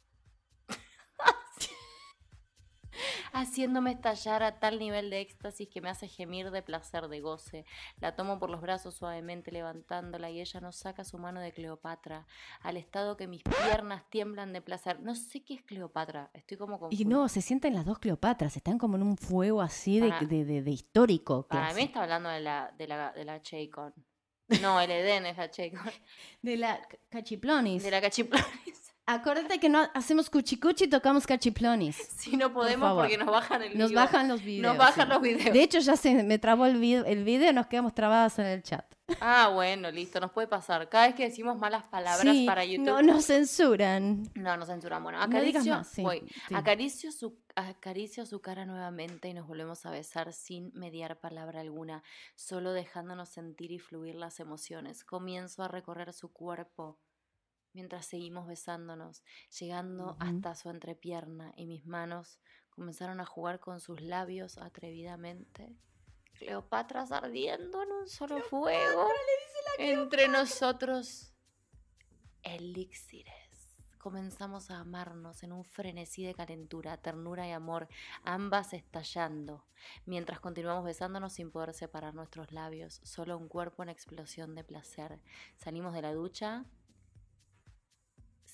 haciéndome estallar a tal nivel de éxtasis que me hace gemir de placer, de goce. La tomo por los brazos suavemente levantándola y ella nos saca su mano de Cleopatra, al estado que mis piernas tiemblan de placer. No sé qué es Cleopatra, estoy como confundida. Y no, se sienten las dos Cleopatras, están como en un fuego así de, Para- de, de- de histórico. Para clase. mí está hablando de la, de la, de la Chaycon. No, el Edén es la Chaycon. De la cachiplonis. De la Cachiplonis. Acuérdate que no hacemos cuchicuchi y tocamos cachiplonis. Si no podemos porque nos bajan el Nos bajan los videos. Nos bajan sí. los videos. De hecho, ya se me trabó el video, el video nos quedamos trabadas en el chat. Ah, bueno, listo, nos puede pasar. Cada vez que decimos malas palabras Sí, para YouTube. No nos censuran. No, nos censuran. Bueno, No acaricio, más, sí, voy. sí. acaricio, su, acaricio su cara nuevamente y nos volvemos a besar sin mediar palabra alguna, solo dejándonos sentir y fluir las emociones. Comienzo a recorrer su cuerpo mientras seguimos besándonos, llegando hasta su entrepierna y mis manos comenzaron a jugar con sus labios atrevidamente. Cleopatras ardiendo en un solo fuego. Entre nosotros, elixires. Comenzamos a amarnos en un frenesí de calentura, ternura y amor, ambas estallando, mientras continuamos besándonos sin poder separar nuestros labios, solo un cuerpo en explosión de placer. Salimos de la ducha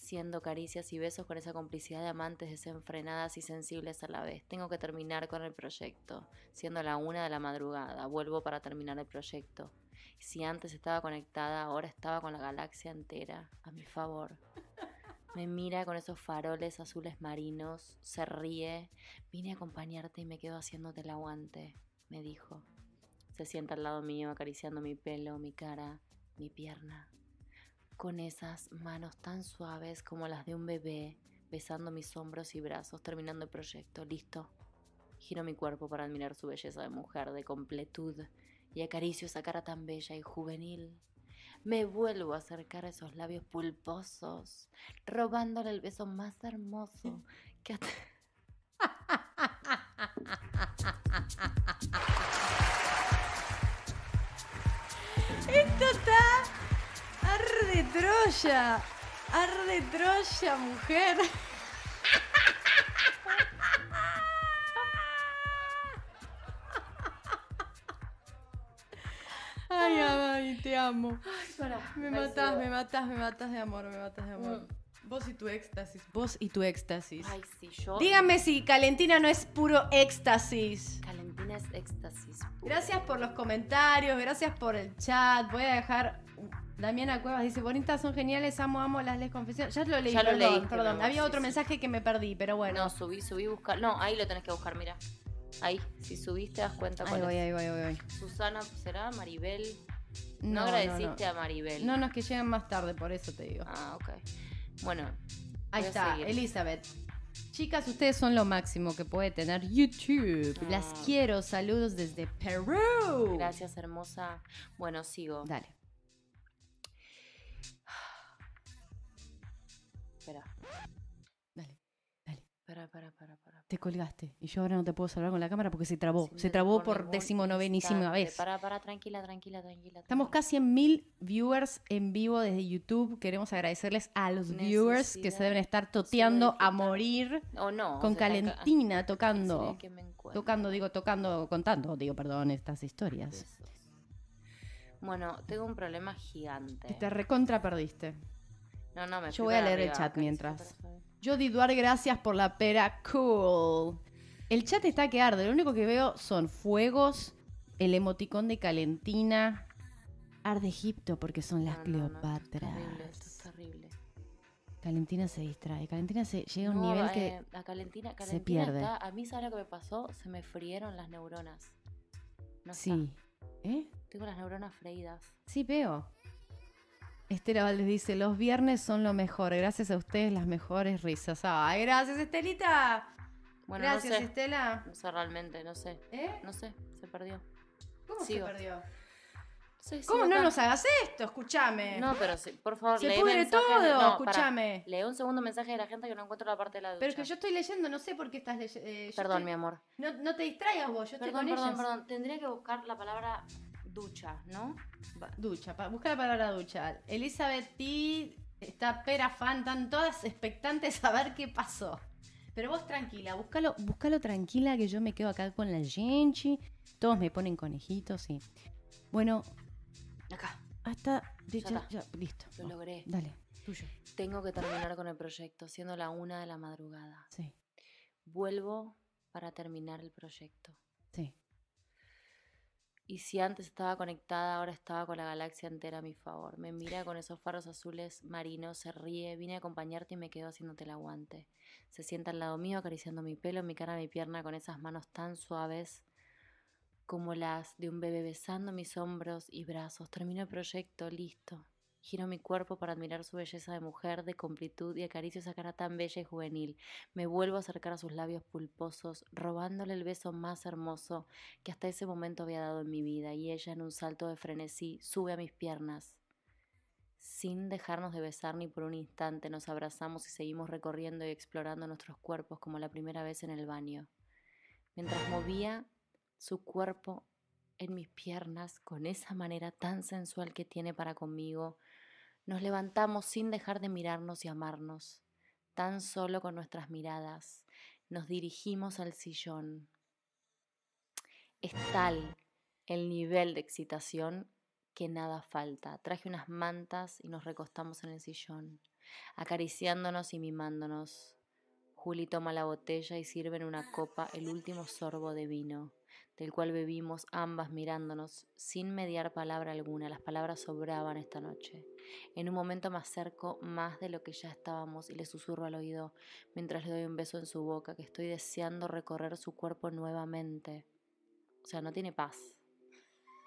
siendo caricias y besos con esa complicidad de amantes desenfrenadas y sensibles a la vez. Tengo que terminar con el proyecto, siendo la una de la madrugada. Vuelvo para terminar el proyecto. Si antes estaba conectada, ahora estaba con la galaxia entera, a mi favor. Me mira con esos faroles azules marinos, se ríe. Vine a acompañarte y me quedo haciéndote el aguante, me dijo. Se sienta al lado mío, acariciando mi pelo, mi cara, mi pierna con esas manos tan suaves como las de un bebé, besando mis hombros y brazos, terminando el proyecto. Listo. Giro mi cuerpo para admirar su belleza de mujer, de completud, y acaricio esa cara tan bella y juvenil. Me vuelvo a acercar a esos labios pulposos, robándole el beso más hermoso que hasta... Troya. Arde Troya, mujer. Ay, ay, te amo. Me matás, me matás, me matás de amor, me matás de amor. Vos y tu éxtasis. Vos y tu éxtasis. Ay, sí, yo... Díganme si Calentina no es puro éxtasis. Calentina es éxtasis. Gracias por los comentarios, gracias por el chat. Voy a dejar. Damiana Cuevas dice: Bonitas, son geniales, amo, amo las les confesiones. Ya lo leí, Ya lo perdón, leíste, perdón. Había sí, otro sí. mensaje que me perdí, pero bueno. No, subí, subí, buscar. No, ahí lo tenés que buscar, mira. Ahí, si subís te das cuenta ahí cuál voy, es. ahí voy, ahí voy. Susana, ¿será? Maribel. No, No, agradeciste no, a Maribel. No, no, es que llegan más tarde, por eso te digo. Ah, ok. Bueno. Ahí está, seguir. Elizabeth. Chicas, ustedes son lo máximo que puede tener YouTube. Las Ah. quiero, saludos desde Perú. Gracias, hermosa. Bueno, sigo. Dale. Espera. Dale, dale. Para, para, para, para. Te colgaste. Y yo ahora no te puedo salvar con la cámara porque se trabó. Se trabó por decimonovenísima vez. Para, para, tranquila, tranquila, tranquila. Estamos casi en mil viewers en vivo desde YouTube. Queremos agradecerles a los viewers que se deben estar toteando a morir O no. con Calentina tocando. que me encuentro. Tocando, digo, tocando, contando, digo, perdón, estas historias. Bueno, tengo un problema gigante. te recontra perdiste. No, no, me Yo voy a leer el chat mientras. Jody Duar, gracias por la pera. Cool. El chat está que arde. Lo único que veo son fuegos, el emoticón de Calentina. Arde Egipto porque son las No, no, no, esto es Cleopatras. terrible, esto es terrible. Calentina se distrae. Calentina se llega a un nivel eh, que. la Calentina, se Calentina pierde. está- a mí, ¿sabes lo que me pasó? Se me frieron las neuronas. Está. Sí. ¿Eh? Tengo las neuronas freídas. Sí, veo. Estela Valdés dice: Los viernes son lo mejor. Gracias a ustedes, las mejores risas. Ay, gracias, Estelita. Bueno, gracias, no sé. Estela. No sé realmente, no sé. ¿Eh? No sé, se perdió. ¿Cómo Sigo. se perdió? Sé, ¿Cómo no nos hagas esto? Escúchame. No, pero sí, por favor, Se lee pudre todo, de- no, escúchame. Lee un segundo mensaje de la gente que no encuentro la parte de la ducha. Pero es que yo estoy leyendo, no sé por qué estás leyendo. Perdón, mi amor. No, no te distraigas vos, yo estoy Perdón, con perdón, ellas. perdón. Tendría que buscar la palabra ducha, ¿no? Ducha, pa- busca la palabra ducha. Elizabeth T. está pera fan, están todas expectantes a ver qué pasó. Pero vos tranquila, búscalo, búscalo tranquila que yo me quedo acá con la Genchi. Todos me ponen conejitos y. Bueno, Acá, hasta. Ya ya, listo. lo logré. Dale, tuyo. Tengo que terminar con el proyecto, siendo la una de la madrugada. Sí, Vuelvo para terminar el proyecto. Y si antes estaba conectada, ahora estaba con la galaxia entera a mi favor. Me mira con esos faros azules marinos, se ríe, vine a acompañarte y me quedo haciéndote el aguante. Se sienta al lado mío, acariciando mi pelo, mi cara, mi pierna, con esas manos tan suaves como las de un bebé besando mis hombros y brazos. Termino el proyecto, listo. Giro mi cuerpo para admirar su belleza de mujer, de completud y acaricio esa cara tan bella y juvenil. Me vuelvo a acercar a sus labios pulposos, robándole el beso más hermoso que hasta ese momento había dado en mi vida, y ella en un salto de frenesí sube a mis piernas. Sin dejarnos de besar ni por un instante, nos abrazamos y seguimos recorriendo y explorando nuestros cuerpos como la primera vez en el baño. Mientras movía su cuerpo en mis piernas con esa manera tan sensual que tiene para conmigo, nos levantamos sin dejar de mirarnos y amarnos. Tan solo con nuestras miradas nos dirigimos al sillón. Es tal el nivel de excitación que nada falta. Traje unas mantas y nos recostamos en el sillón, acariciándonos y mimándonos. Juli toma la botella y sirve en una copa el último sorbo de vino, del cual bebimos ambas mirándonos sin mediar palabra alguna. Las palabras sobraban esta noche. En un momento me acerco más de lo que ya estábamos y le susurro al oído mientras le doy un beso en su boca que estoy deseando recorrer su cuerpo nuevamente. O sea, no tiene paz.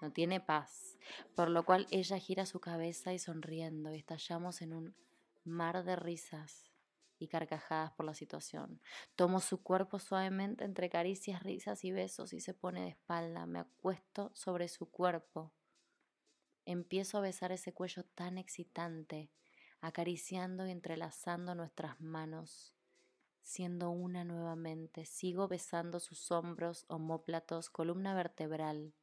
No tiene paz. Por lo cual ella gira su cabeza y sonriendo y estallamos en un mar de risas y carcajadas por la situación. Tomo su cuerpo suavemente entre caricias, risas y besos y se pone de espalda. Me acuesto sobre su cuerpo. Empiezo a besar ese cuello tan excitante, acariciando y entrelazando nuestras manos, siendo una nuevamente. Sigo besando sus hombros, omóplatos, columna vertebral,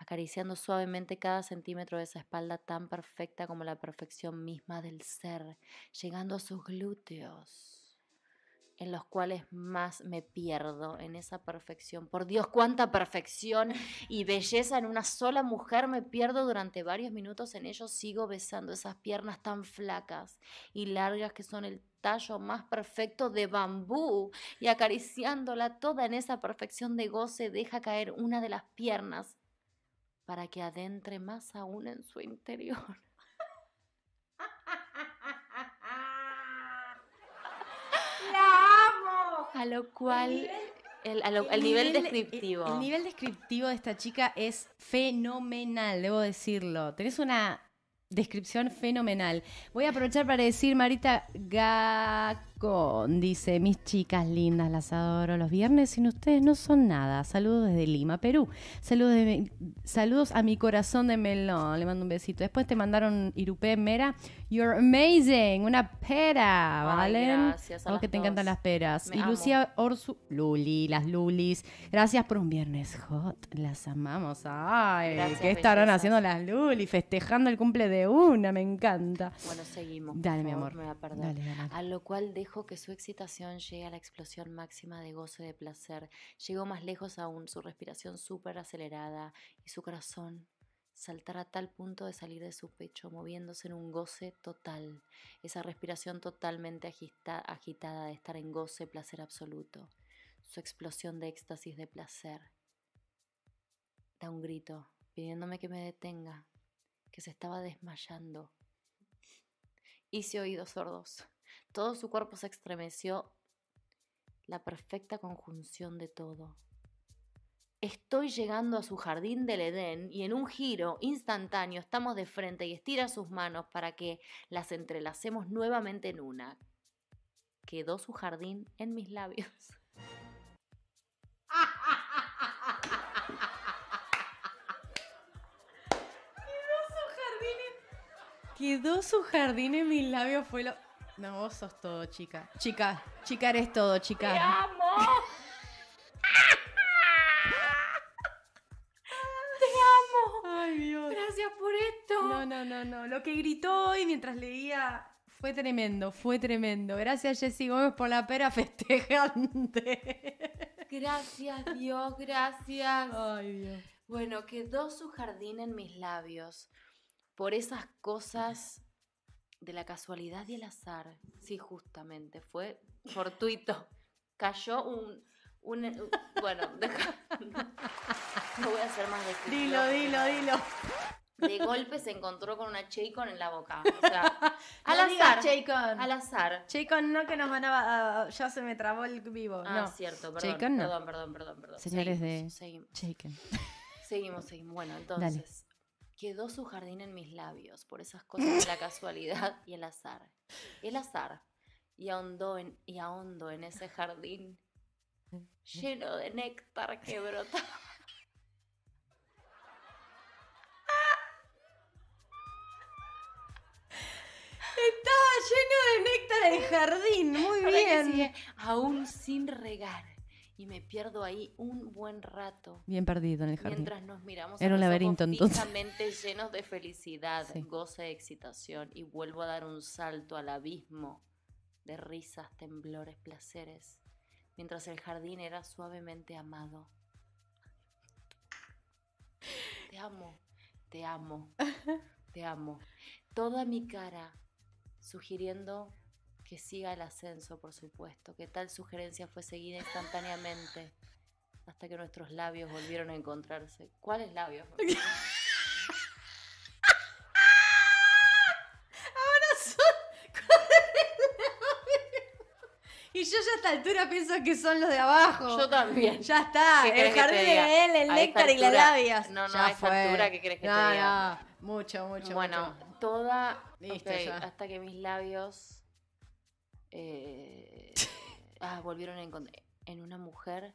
acariciando suavemente cada centímetro de esa espalda tan perfecta como la perfección misma del ser, llegando a sus glúteos en los cuales más me pierdo en esa perfección. Por Dios, cuánta perfección y belleza en una sola mujer. Me pierdo durante varios minutos en ellos. Sigo besando esas piernas tan flacas y largas que son el tallo más perfecto de bambú y acariciándola toda en esa perfección de goce, deja caer una de las piernas para que adentre más aún en su interior. ¡La amo! A lo cual, el, lo- el nivel descriptivo. El, el nivel descriptivo de esta chica es fenomenal, debo decirlo. Tenés una descripción fenomenal. Voy a aprovechar para decir, Marita Dice, mis chicas lindas, las adoro. Los viernes sin ustedes no son nada. Saludos desde Lima, Perú. Saludos, de- saludos a mi corazón de melón. Le mando un besito. Después te mandaron Irupé Mera. You're amazing. Una pera, ¿vale? gracias a que te encantan las peras. Me y amo. Lucía Orsu, Luli, las Lulis. Gracias por un viernes hot. Las amamos. Ay, Gracias, ¿qué estarán bellezas. haciendo las Lulis? Festejando el cumple de una, me encanta. Bueno, seguimos. por Dale, mi amor. Me voy a perder. Dale, dale. A lo cual dejo que su excitación llegue a la explosión máxima de goce de placer. Llegó más lejos aún, su respiración súper acelerada y su corazón saltar a tal punto de salir de su pecho, moviéndose en un goce total. Esa respiración totalmente agita- agitada de estar en goce, placer absoluto. Su explosión de éxtasis de placer. Da un grito, pidiéndome que me detenga, que se estaba desmayando. Hice oídos sordos. Todo su cuerpo se estremeció. La perfecta conjunción de todo. Estoy llegando a su jardín del Edén y en un giro instantáneo estamos de frente y estira sus manos para que las entrelacemos nuevamente en una. Quedó su jardín en mis labios. Quedó su jardín en mis labios, fue lo... No, vos sos todo, chica. Chica, chica eres todo, chica. amo! Ay, Dios. Gracias por esto. No, no, no, no. Lo que gritó hoy mientras leía Fue tremendo, fue tremendo. Gracias, Jessy Gómez, por la pera festejante. Gracias, Dios, gracias. Ay, Dios. Bueno, quedó su jardín en mis labios por esas cosas de la casualidad y el azar. Sí, justamente, fue fortuito. Cayó un... un- un- bueno, deja... No voy a hacer más de Dilo, dilo, dilo. De golpe se encontró con una Chaycon en la boca. O sea, al No azar. Chaycon. Al azar. Chaycon, no que nos van a... a- ya se me trabó el vivo. Ah, no. cierto, perdón. Chaycon no. Perdón, perdón, perdón, perdón. Señores Seguimos, de- Seguimos, Chaycon. seguimos, seguimos. Bueno, Dale. Quedó su jardín en mis labios por esas cosas de la casualidad y el azar. El azar. Y ahondó en, y ahondó en ese jardín lleno de néctar que brotaba. Estaba lleno de néctar el jardín. Muy bien. sigue, aún sin regar. Y me pierdo ahí un buen rato. Bien perdido en el jardín. Mientras nos miramos Era un laberinto, entonces. llenos de felicidad, Sí. goce, excitación y vuelvo a dar un salto al abismo de risas, temblores, placeres, mientras el jardín era suavemente amado. Te amo, te amo, te amo. Toda mi cara sugiriendo que siga el ascenso, por supuesto, que tal sugerencia fue seguida instantáneamente hasta que nuestros labios volvieron a encontrarse. ¿Cuáles labios? Y yo ya a esta altura pienso que son los de abajo. Yo también. Ya está, ¿Qué el que jardín te de él, el néctar y las labias. No, no, Ya a fue. altura, ¿qué querés que te No, diga? no, Mucho, mucho, bueno, mucho. toda. Listo, ok, ya. hasta que mis labios. Eh, ah, volvieron a encontrar en una mujer.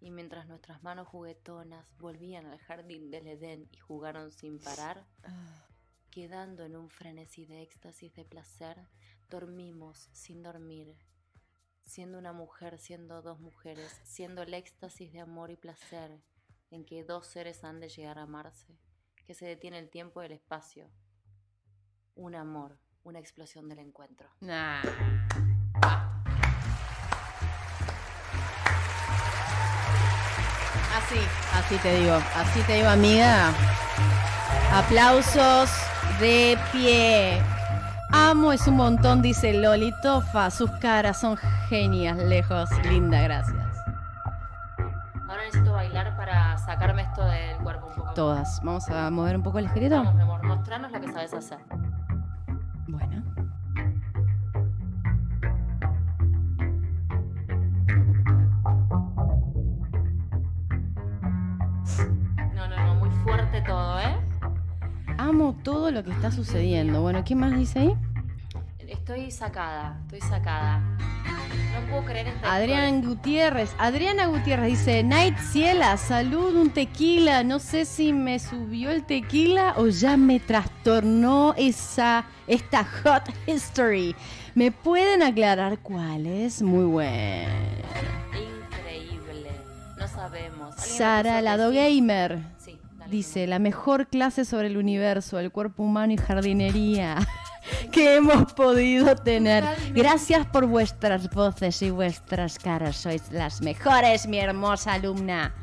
Y mientras nuestras manos juguetonas volvían al jardín del Edén y jugaron sin parar, Ah, quedando en un frenesí de éxtasis de placer, dormimos sin dormir, siendo una mujer, siendo dos mujeres, siendo el éxtasis de amor y placer en que dos seres han de llegar a amarse, que se detiene el tiempo y el espacio. Un amor, una explosión del encuentro. Nah. Así, así te digo, así te digo, amiga. Aplausos de pie. Amo es un montón, dice Lolitofa. Sus caras son genias, lejos. Linda, gracias. Ahora necesito bailar para sacarme esto del cuerpo un poco. Todas. Vamos a mover un poco el esqueleto. Vamos, mi amor, mostrarnos lo que sabes hacer. Todo lo que está sucediendo. Bueno, ¿qué más dice ahí? Estoy sacada, estoy sacada. No puedo creer esta Adrián Gutiérrez. Adriana Gutiérrez dice, Night Ciela, salud, un tequila. No sé si me subió el tequila o ya me trastornó esa, esta hot history. ¿Me pueden aclarar cuál es? Muy bueno. Increíble. No sabemos. ¿Alguien me Sara Lado? Gamer dice, la mejor clase sobre el universo, el cuerpo humano y jardinería que hemos podido tener. Gracias por vuestras voces y vuestras caras. Sois las mejores, mi hermosa alumna.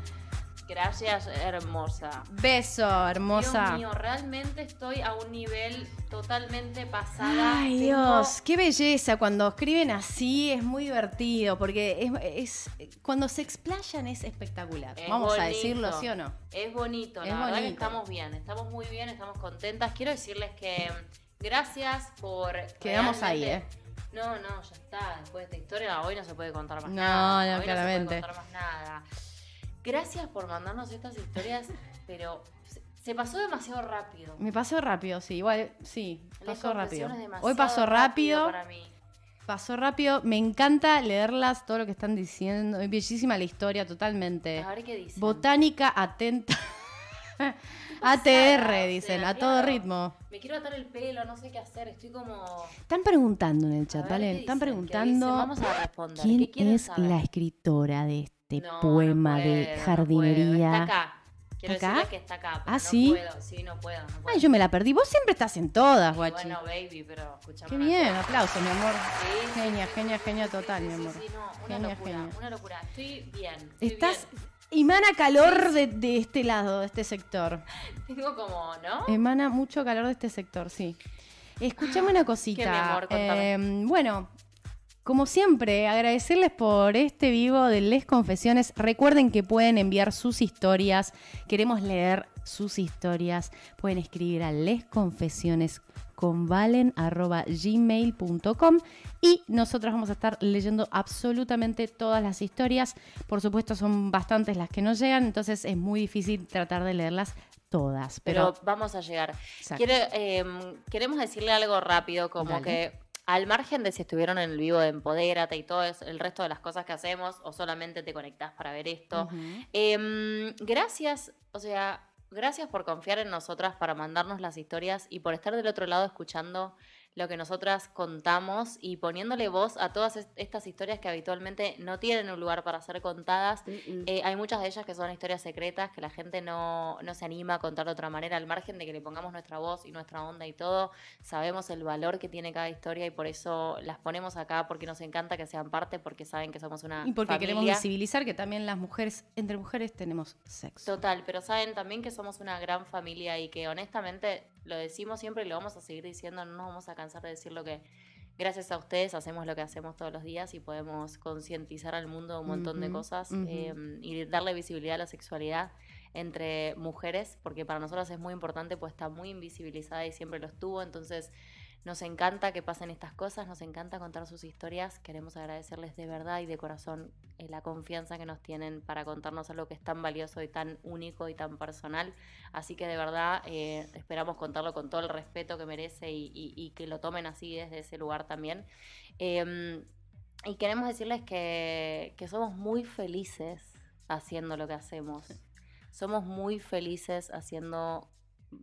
Gracias, hermosa. Beso, hermosa. Dios mío, realmente estoy a un nivel totalmente pasada. Ay, Tengo- Dios, qué belleza. Cuando escriben así es muy divertido porque es, es- cuando se explayan es espectacular. Es Vamos a decirlo, ¿sí o no? Es bonito, Es la verdad que estamos bien, estamos muy bien, estamos contentas. Quiero decirles que gracias por. Quedamos ahí, ¿eh? No, no, ya está. Después de esta historia, hoy no se puede contar más No, nada. no, Hoy claramente. No se Gracias por mandarnos estas historias, pero se, pasó demasiado rápido. Me pasó rápido, sí, igual, sí, pasó rápido. Hoy pasó rápido, para mí. pasó rápido. Me encanta leerlas, todo lo que están diciendo. Es bellísima la historia, totalmente. A ver qué dicen. Botánica atenta. ATR, dicen, a todo ritmo. Me quiero atar el pelo, no sé qué hacer. Estoy como. Están preguntando en el chat, ¿vale? Están preguntando. Vamos a responder. quién ¿Qué quieren es la escritora de este No, no poema puedo, de no jardinería. Está acá. Quiero ¿Está acá? que está acá. pero Ah, no ¿sí? puedo, sí, no puedo. no puedo. Ay, yo me la perdí. Vos siempre estás en todas, guachi. Bueno, baby, pero escuchame. Qué bien, cosa. aplausos, mi amor. Sí, Genia, sí, genia, genia total, mi amor. sí, no, una Genia, locura, genia. una locura. Estoy bien. estoy Estás. bien. Emana calor de, de este lado, de este sector. Tengo como, ¿no? Emana mucho calor de este sector, sí. Escuchame una cosita. ¿Qué, mi amor? Eh, bueno, como siempre, agradecerles por este vivo de Les Confesiones. Recuerden que pueden enviar sus historias. Queremos leer sus historias. Pueden escribir a lesconfesiones con gmail.com y nosotros vamos a estar leyendo absolutamente todas las historias. Por supuesto, son bastantes las que nos llegan, entonces es muy difícil tratar de leerlas todas. pero Pero, vamos a llegar. Eh, queremos decirle algo rápido, como Dale. que al margen de si estuvieron en el vivo de Empodérate y todo es- el resto de las cosas que hacemos, o solamente te conectás para ver esto. Em, gracias, o sea, gracias por confiar en nosotras para mandarnos las historias y por estar del otro lado escuchando lo que nosotras contamos y poniéndole voz a todas est- estas historias que habitualmente no tienen un lugar para ser contadas. Eh, hay muchas de ellas que son historias secretas que la gente no, no se anima a contar de otra manera, al margen de que le pongamos nuestra voz y nuestra onda y todo. Sabemos el valor que tiene cada historia y por eso las ponemos acá porque nos encanta que sean parte, porque saben que somos una Y porque queremos familia. visibilizar que también las mujeres, entre mujeres tenemos sexo. Total, pero saben también que somos una gran familia y que honestamente lo decimos siempre y lo vamos a seguir diciendo, no nos vamos a cansar de decirlo que gracias a ustedes hacemos lo que hacemos todos los días y podemos concientizar al mundo un montón de cosas eh, y darle visibilidad a la sexualidad entre mujeres, porque para nosotros es muy importante, pues está muy invisibilizada y siempre lo estuvo, entonces nos encanta que pasen estas cosas, nos encanta contar sus historias, queremos agradecerles de verdad y de corazón eh, la confianza que nos tienen para contarnos algo que es tan valioso y tan único y tan personal, así que de verdad eh, esperamos contarlo con todo el respeto que merece y, y- y que lo tomen así desde ese lugar también. Em, y queremos decirles que, que somos muy felices haciendo lo que hacemos. Somos muy felices haciendo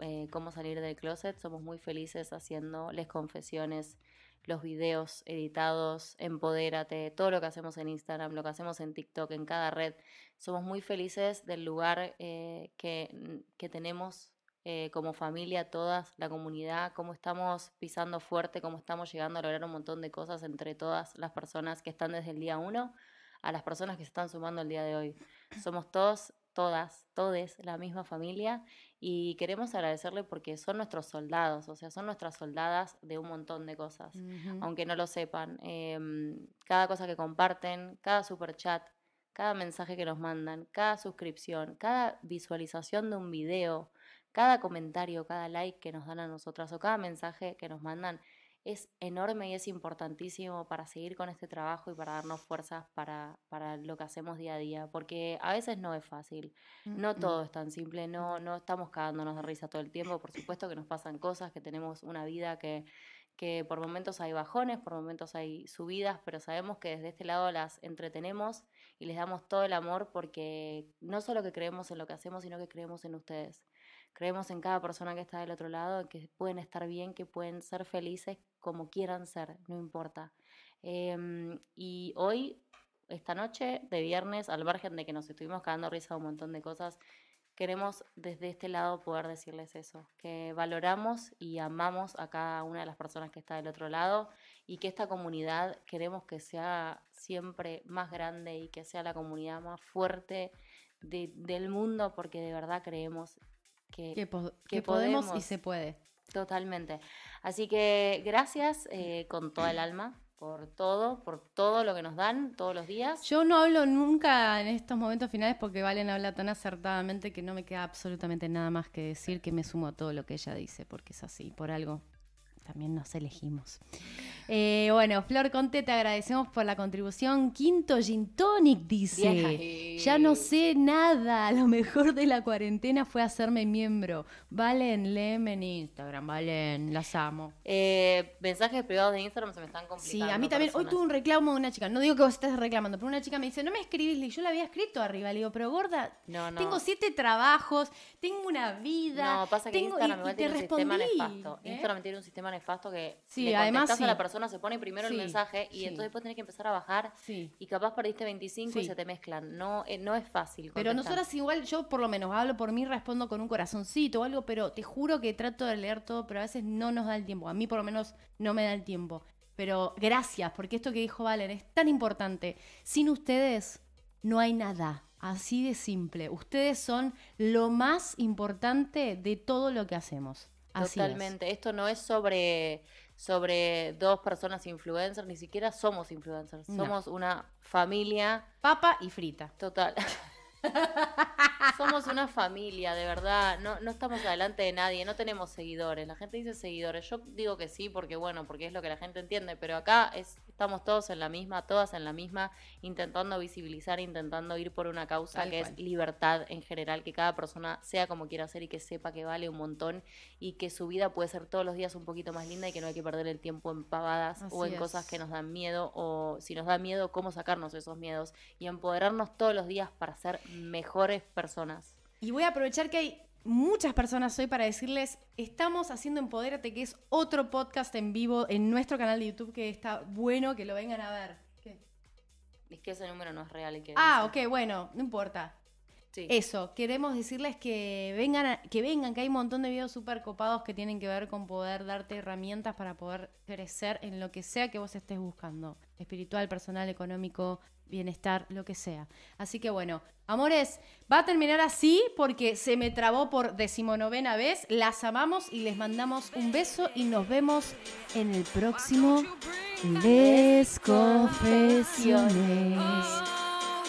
eh, cómo salir del closet. Somos muy felices haciendo les confesiones, los videos editados, empodérate, todo lo que hacemos en Instagram, lo que hacemos en TikTok, en cada red. Somos muy felices del lugar eh, que, que tenemos eh, como familia, todas, la comunidad, cómo estamos pisando fuerte, cómo estamos llegando a lograr un montón de cosas entre todas las personas que están desde el día uno a las personas que se están sumando el día de hoy. Somos todos, todas, todes la misma familia y queremos agradecerle porque son nuestros soldados, o sea, son nuestras soldadas de un montón de cosas aunque no lo sepan. Em, cada cosa que comparten, cada super chat, cada mensaje que nos mandan, cada suscripción, cada visualización de un video, cada comentario, cada like que nos dan a nosotras o cada mensaje que nos mandan es enorme y es importantísimo para seguir con este trabajo y para darnos fuerzas para, para lo que hacemos día a día, porque a veces no es fácil. No todo es tan simple, no, no estamos cagándonos de risa todo el tiempo, por supuesto que nos pasan cosas, que tenemos una vida que, que por momentos hay bajones, por momentos hay subidas, pero sabemos que desde este lado las entretenemos y les damos todo el amor porque no solo que creemos en lo que hacemos, sino que creemos en ustedes. Creemos en cada persona que está del otro lado, que pueden estar bien, que pueden ser felices como quieran ser, no importa. Em, y hoy, esta noche de viernes, al margen de que nos estuvimos cagando risa un montón de cosas, queremos desde este lado poder decirles eso, que valoramos y amamos a cada una de las personas que está del otro lado y que esta comunidad queremos que sea siempre más grande y que sea la comunidad más fuerte de- del mundo porque de verdad creemos que, Que, po- que que podemos y podemos. se puede. Totalmente. Así que gracias eh, con toda el alma por todo, por todo lo que nos dan todos los días. Yo no hablo nunca en estos momentos finales porque Valen habla tan acertadamente que no me queda absolutamente nada más que decir que me sumo a todo lo que ella dice, porque es así, por algo también nos elegimos. Eh, bueno, Flor Conte, te agradecemos por la contribución. Quinto Gin Tonic dice. Ya no sé nada. Lo mejor de la cuarentena fue hacerme miembro. Valen, léeme en Instagram. Valen, las amo. Eh, mensajes privados de Instagram se me están Sí, complicando. a mí también. Hoy tuve un reclamo de una chica. No digo que vos estés reclamando, pero una chica me dice, no me escribís. Y yo la había escrito arriba. Le digo, pero gorda, No, no. tengo siete trabajos, tengo una vida. No, pasa que tengo... Instagram y- y te tiene un sistema respondí, nefasto. ¿eh? Instagram tiene un sistema nefasto que Sí, le además a la persona, se pone primero Sí, el mensaje y entonces después tenés que empezar a bajar y capaz perdiste 25 y se te mezclan. No, eh, no es fácil. Pero nosotras igual, yo por lo menos hablo por mí, respondo con un corazoncito o algo, pero te juro que trato de leer todo, pero a veces no nos da el tiempo. A mí por lo menos no me da el tiempo. Pero gracias, porque esto que dijo Valen es tan importante. Sin ustedes no hay nada. Así de simple. Ustedes son lo más importante de todo lo que hacemos. Así es. Totalmente. Esto no es sobre, sobre dos personas influencers, ni siquiera somos influencers. No. Somos una familia Papa y frita. total. Somos una familia, de verdad. No, no estamos adelante de nadie, no tenemos seguidores. La gente dice seguidores. Yo digo que sí, porque bueno, porque es lo que la gente entiende. Pero acá es, estamos todos en la misma, todas en la misma, intentando visibilizar, intentando ir por una causa Tal que cual. es libertad en general, que cada persona sea como quiera ser y que sepa que vale un montón y que su vida puede ser todos los días un poquito más linda y que no hay que perder el tiempo en pavadas o en cosas que nos dan miedo o si nos da miedo, cómo sacarnos esos miedos y empoderarnos todos los días para ser mejores personas. Y voy a aprovechar que hay muchas personas hoy para decirles, estamos haciendo Empodérate, que es otro podcast en vivo en nuestro canal de YouTube que está bueno que lo vengan a ver. ¿Qué? Es que ese número no es real. y que Ah, ok, bueno, no importa. Sí. Eso, queremos decirles que vengan, a- que vengan, que hay un montón de videos súper copados que tienen que ver con poder darte herramientas para poder crecer en lo que sea que vos estés buscando. Espiritual, personal, económico, bienestar, lo que sea. Así que bueno, amores, va a terminar así porque se me trabó por decimonovena vez. Las amamos y les mandamos un beso y nos vemos en el próximo Les Confesiones.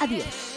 Adiós.